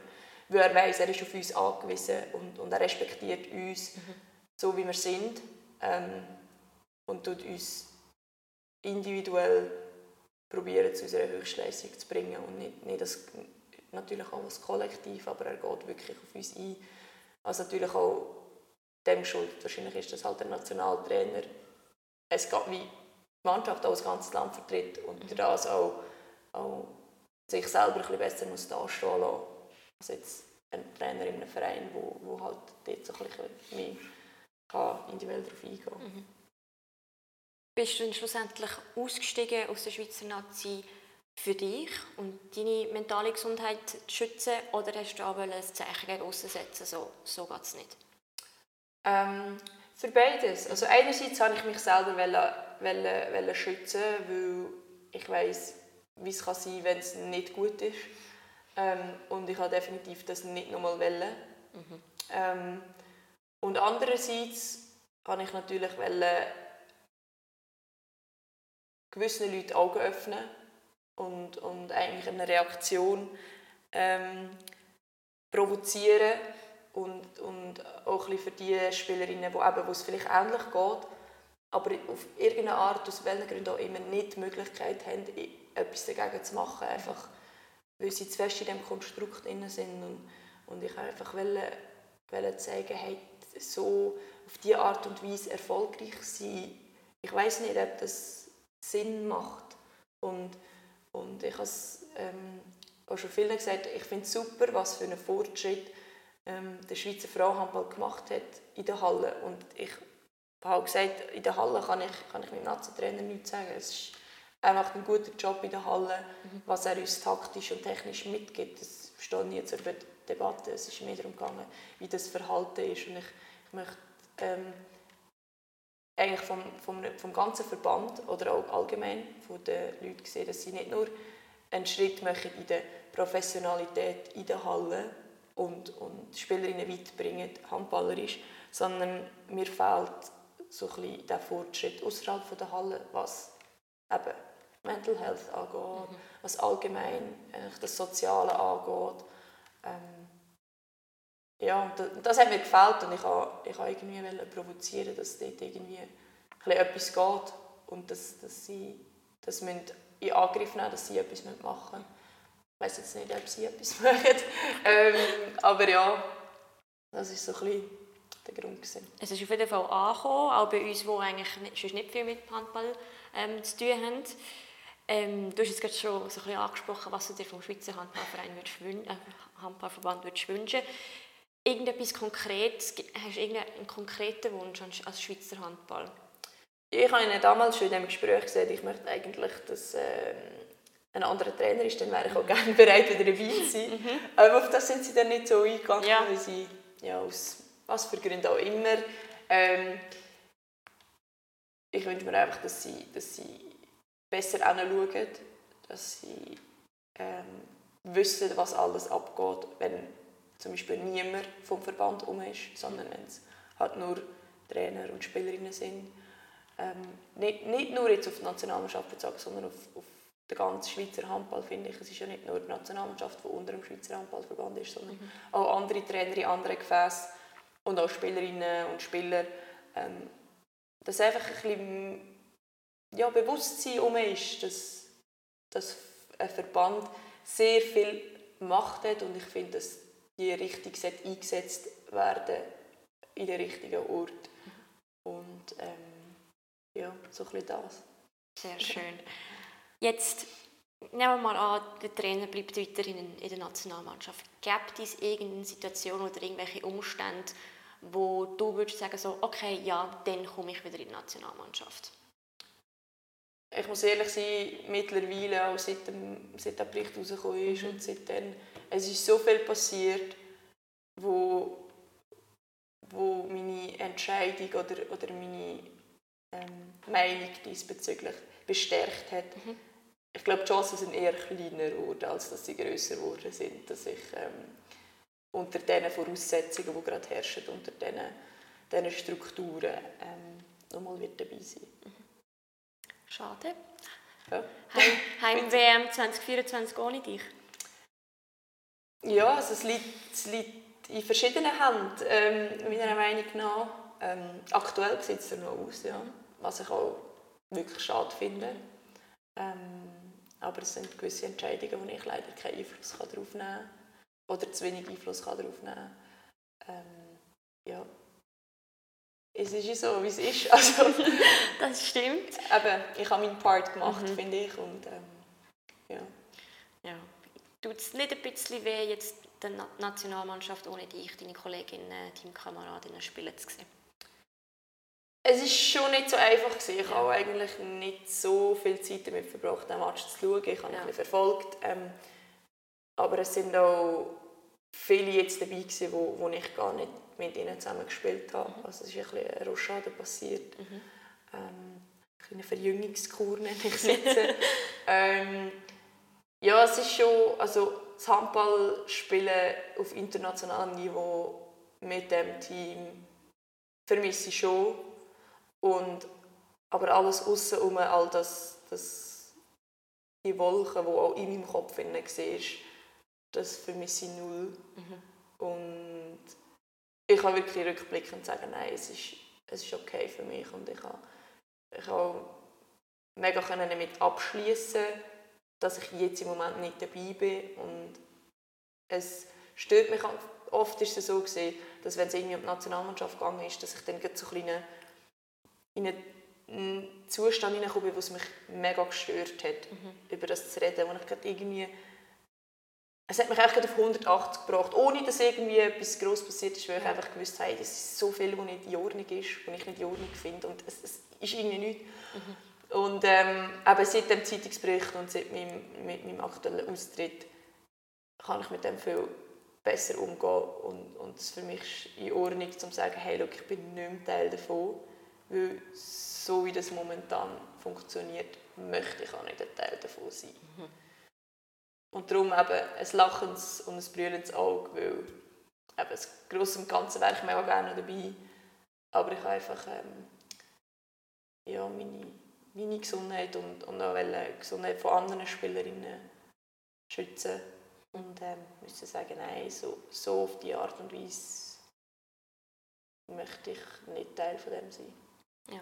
Weil er weiß, er ist auf uns angewiesen und, und er respektiert uns mhm. so, wie wir sind. Ähm, und tut uns individuell probieren, zu unserer Höchstleistung zu bringen. Und nicht, nicht das, natürlich auch als Kollektiv, aber er geht wirklich auf uns ein. Also natürlich auch dem schuld. Wahrscheinlich ist das halt der Nationaltrainer. Es geht wie die Mannschaft auch das ganze Land vertritt und mhm. das auch, auch sich selber ein bisschen besser muss dastehen lassen als jetzt ein Trainer in einem Verein, wo, wo halt dort so ein bisschen mehr kann individuell darauf eingehen kann. Mhm. Bist du dann schlussendlich ausgestiegen aus der Schweizer Nazi für dich und deine mentale Gesundheit zu schützen oder hast du aber ein Zeichen gegen setzen, so, so geht es nicht? Ähm, für beides. Also einerseits habe ich mich selber wollen, wollen, wollen schützen, weil ich weiß, wie es kann sein, wenn es nicht gut ist. Ähm, und ich habe definitiv das nicht nochmal wollen. Mhm. Ähm, und andererseits habe ich natürlich wollen, gewissen Leuten Augen öffnen und, und eigentlich eine Reaktion ähm, provozieren und, und auch ein für die Spielerinnen, wo, eben, wo es vielleicht ähnlich geht, aber auf irgendeine Art, aus welchen Gründen auch immer, nicht die Möglichkeit haben, etwas dagegen zu machen, einfach weil sie zu fest in diesem Konstrukt drin sind und, und ich einfach wollte, wollte zeigen, hey, so auf diese Art und Weise erfolgreich sein, ich weiß nicht, ob das Sinn macht und, und ich habe es ähm, auch schon vielen gesagt, ich finde es super, was für einen Fortschritt ähm, der Schweizer Frauenhandball gemacht hat in der Halle. Und ich habe gesagt, in der Halle kann ich, kann ich meinem Nazi-Trainer nichts sagen. Es ist, er macht einen guten Job in der Halle. Mhm. Was er uns taktisch und technisch mitgibt, das steht nie zur Debatte. Es ist mehr darum gegangen, wie das Verhalten ist. Und ich, ich möchte ähm, eigentlich vom, vom, vom ganzen Verband oder auch allgemein von den Leuten sehen, dass sie nicht nur einen Schritt machen in der Professionalität in der Halle und, und Spielerinnen weiterbringen, handballerisch, sondern mir fehlt so ein der Fortschritt außerhalb der Halle, was eben Mental Health angeht, mhm. was allgemein das Soziale angeht. Ähm, ja, das, hat mir gefällt und ich habe, ich irgendwie provozieren, dass dort irgendwie etwas geht und dass, dass sie das in Angriff nehmen dass sie etwas machen müssen. Ich weiß jetzt nicht, ob sie etwas machen. ähm, aber ja, das war so ein bisschen der Grund. Gewesen. Es ist auf jeden Fall angekommen, auch bei uns, die eigentlich nicht, nicht viel mit Handball ähm, zu tun haben. Ähm, du hast jetzt gerade schon so ein bisschen angesprochen, was du dir vom Schweizer würdest, äh, Handballverband würdest wünschen Irgendetwas Konkretes, hast du irgendeinen konkreten Wunsch als Schweizer Handball? Ich habe Ihnen damals schon in diesem Gespräch gesagt, ich möchte eigentlich, dass ähm, ein anderer Trainer ist, dann wäre ich auch gerne bereit, wieder dabei zu sein. Mhm. Aber auf das sind sie dann nicht so eingegangen, ja. weil sie, ja, aus was für Gründen auch immer, ähm, ich wünsche mir einfach, dass sie, dass sie besser hinschauen, dass sie ähm, wissen, was alles abgeht, wenn zum Beispiel niemand vom Verband um ist, sondern wenn es halt nur Trainer und Spielerinnen sind. Ähm, nicht, nicht nur jetzt auf die Nationalmannschaft bezogen, sondern auf, auf der ganze Schweizer Handball, finde ich. Es ist ja nicht nur die Nationalmannschaft, die unter dem Schweizer Handballverband ist, sondern mhm. auch andere Trainer in anderen Gefäßen und auch Spielerinnen und Spieler. Ähm, dass einfach ein bisschen ja, Bewusstsein um ist, dass, dass ein Verband sehr viel Macht hat und ich finde, dass die richtig eingesetzt werden in den richtigen Ort. Und ähm, ja, so ein bisschen das. Sehr schön. Jetzt nehmen wir mal an, der Trainer bleibt weiterhin in der Nationalmannschaft. Gibt es irgendeine Situation oder irgendwelche Umstände, wo du würdest sagen so, okay, ja, dann komme ich wieder in die Nationalmannschaft? Ich muss ehrlich sein, mittlerweile, auch seit, dem, seit der Bericht rausgekommen ist mhm. und seitdem, es ist so viel passiert, wo, wo meine Entscheidung oder, oder meine ähm, Meinung diesbezüglich bestärkt hat. Mhm. Ich glaube, die Chancen sind eher kleiner geworden, als dass sie grösser geworden sind, dass ich ähm, unter diesen Voraussetzungen, die gerade herrschen, unter diesen, diesen Strukturen ähm, nochmal wird dabei sein. Mhm. Schade. Ja. Heim-WM 2024 ohne dich? Ja, also es, liegt, es liegt in verschiedenen Händen, ähm, meiner Meinung nach. Ähm, aktuell sieht es noch aus, ja. was ich auch wirklich schade finde. Ähm, aber es sind gewisse Entscheidungen, wo ich leider keinen Einfluss darauf nehmen kann oder zu wenig Einfluss darauf nehmen kann. Ähm, ja. Es ist ja so, wie es ist. Also, das stimmt. Eben, ich habe meinen Part gemacht, mhm. finde ich. Und, ähm, ja. Ja. Tut es nicht ein bisschen weh, jetzt die Nationalmannschaft ohne dich, deine Kolleginnen, Teamkameradinnen spielen zu sehen? Es war schon nicht so einfach. Gewesen. Ich ja. habe eigentlich nicht so viel Zeit damit verbracht, den Match zu schauen. Ich habe ja. ihn verfolgt. Ähm, aber es sind auch viele jetzt dabei, gewesen, wo, wo ich gar nicht mit ihnen zusammen gespielt habe. Mhm. Also es ist ein bisschen eine Rochade passiert. Mhm. Ähm, eine Verjüngungskur nenne ich es jetzt. ähm, ja, es ist schon, also das Handballspielen auf internationalem Niveau mit dem Team vermisse ich schon. Und, aber alles außen um all das, das, die Wolken, die auch in meinem Kopf war, das vermisse ich null. Mhm. Und ich kann wirklich rückblickend sagen, nein, es ist, es ist okay für mich und ich kann, ich kann mega damit abschließen, dass ich jetzt im Moment nicht dabei bin und es stört mich oft ist es so gewesen, dass wenn es irgendwie um die Nationalmannschaft gegangen ist, dass ich dann so ein in einen Zustand hineingekommen bin, was mich mega gestört hat, mhm. über das zu reden, wo ich gerade irgendwie es hat mich auf 180 gebracht, ohne dass irgendwie etwas groß passiert ist, weil ich einfach gewusst habe, das ist so viel, was nicht in Ordnung ist, was ich nicht in Ordnung finde und es, es ist irgendwie nichts. Mhm. Und ähm, eben seit dem Zeitungsbericht und seit meinem, mit meinem aktuellen Austritt kann ich mit dem viel besser umgehen und, und es für mich in Ordnung, zu sagen, hey, look, ich bin nicht mehr Teil davon, weil so wie das momentan funktioniert, möchte ich auch nicht ein Teil davon sein. Mhm. Und darum eben ein lachendes und ein brüllendes Auge, weil eben das Grosse und Ganze wäre ich mega gerne dabei. Aber ich habe einfach ähm, ja, meine, meine Gesundheit und, und auch die Gesundheit von anderen Spielerinnen schützen. Und ähm, müssen sagen, nein, so, so auf die Art und Weise möchte ich nicht Teil von dem sein. Ja.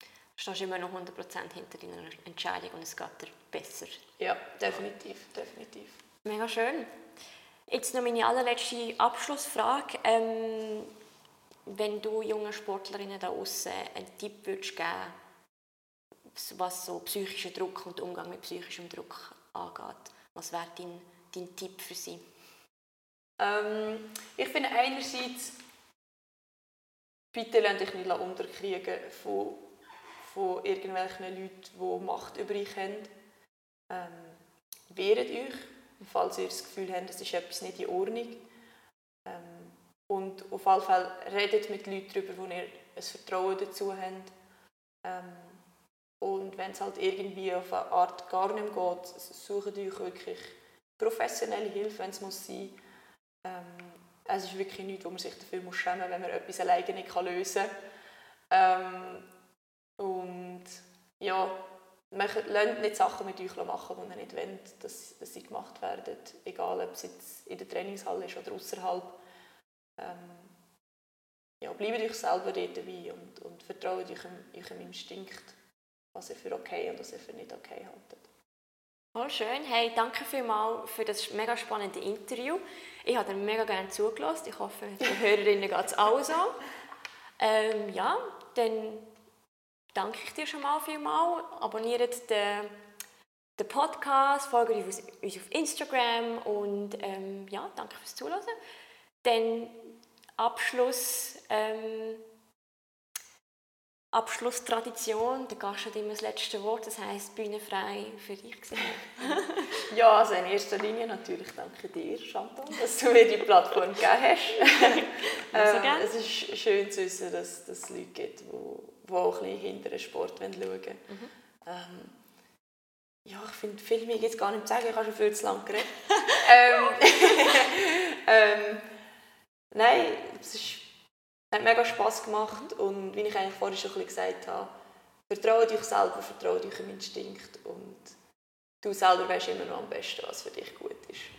Du stehst immer noch 100% hinter deiner Entscheidung und es geht dir besser. Ja, definitiv, definitiv. Mega schön. Jetzt noch meine allerletzte Abschlussfrage. Ähm, wenn du jungen Sportlerinnen da außen einen Tipp würdest geben, was so psychischen Druck und Umgang mit psychischem Druck angeht, was wäre dein, dein Tipp für sie? Ähm, ich finde einerseits, bitte lass dich nicht unterkriegen von, von irgendwelchen Leuten, die Macht über dich haben. Ähm, wehret euch, falls ihr das Gefühl habt, es ist etwas nicht in Ordnung. Ähm, und auf jeden Fall redet mit Leuten darüber, wo ihr ein Vertrauen dazu habt. Ähm, und wenn es halt irgendwie auf eine Art gar nicht mehr geht, sucht euch wirklich professionelle Hilfe, wenn es muss sein ähm, Es ist wirklich nichts, wo man sich dafür muss schämen muss, wenn man etwas alleine nicht lösen kann. Ähm, und ja, lasst nicht Sachen mit euch machen, die ihr nicht wollt, dass, dass sie gemacht werden. Egal, ob es jetzt in der Trainingshalle ist oder außerhalb. Ähm, ja, bleibt euch selber dabei und, und vertraut eurem, eurem Instinkt, was ihr für okay und was ihr für nicht okay haltet. Voll schön. Hey, danke vielmals für das mega spannende Interview. Ich habe dir mega gerne zugelassen. Ich hoffe, den Hörerinnen geht es auch so. Ähm, ja, dann danke ich dir schon mal vielmal. Abonniert den, den Podcast, folgt uns auf Instagram und ähm, ja, danke fürs Zuhören. Dann Abschluss. Ähm, Abschlusstradition, der Gast hat immer das letzte Wort, das heisst Bühne frei für dich. ja, also in erster Linie natürlich danke dir, Chantal, dass du mir die Plattform gegeben hast. ähm, es ist schön zu wissen, dass, dass es Leute gibt, die, die auch ein bisschen hinter den Sport schauen wollen. Mhm. Ähm, ja, ich finde, viel mehr gibt es gar nicht zu sagen, ich habe schon viel zu lange geredet. ähm, ähm, nein, es ist hat mega Spass gemacht und wie ich eigentlich vorhin schon gesagt habe, vertraue dich selber, vertraue dich im Instinkt und du selber weißt immer noch am besten, was für dich gut ist.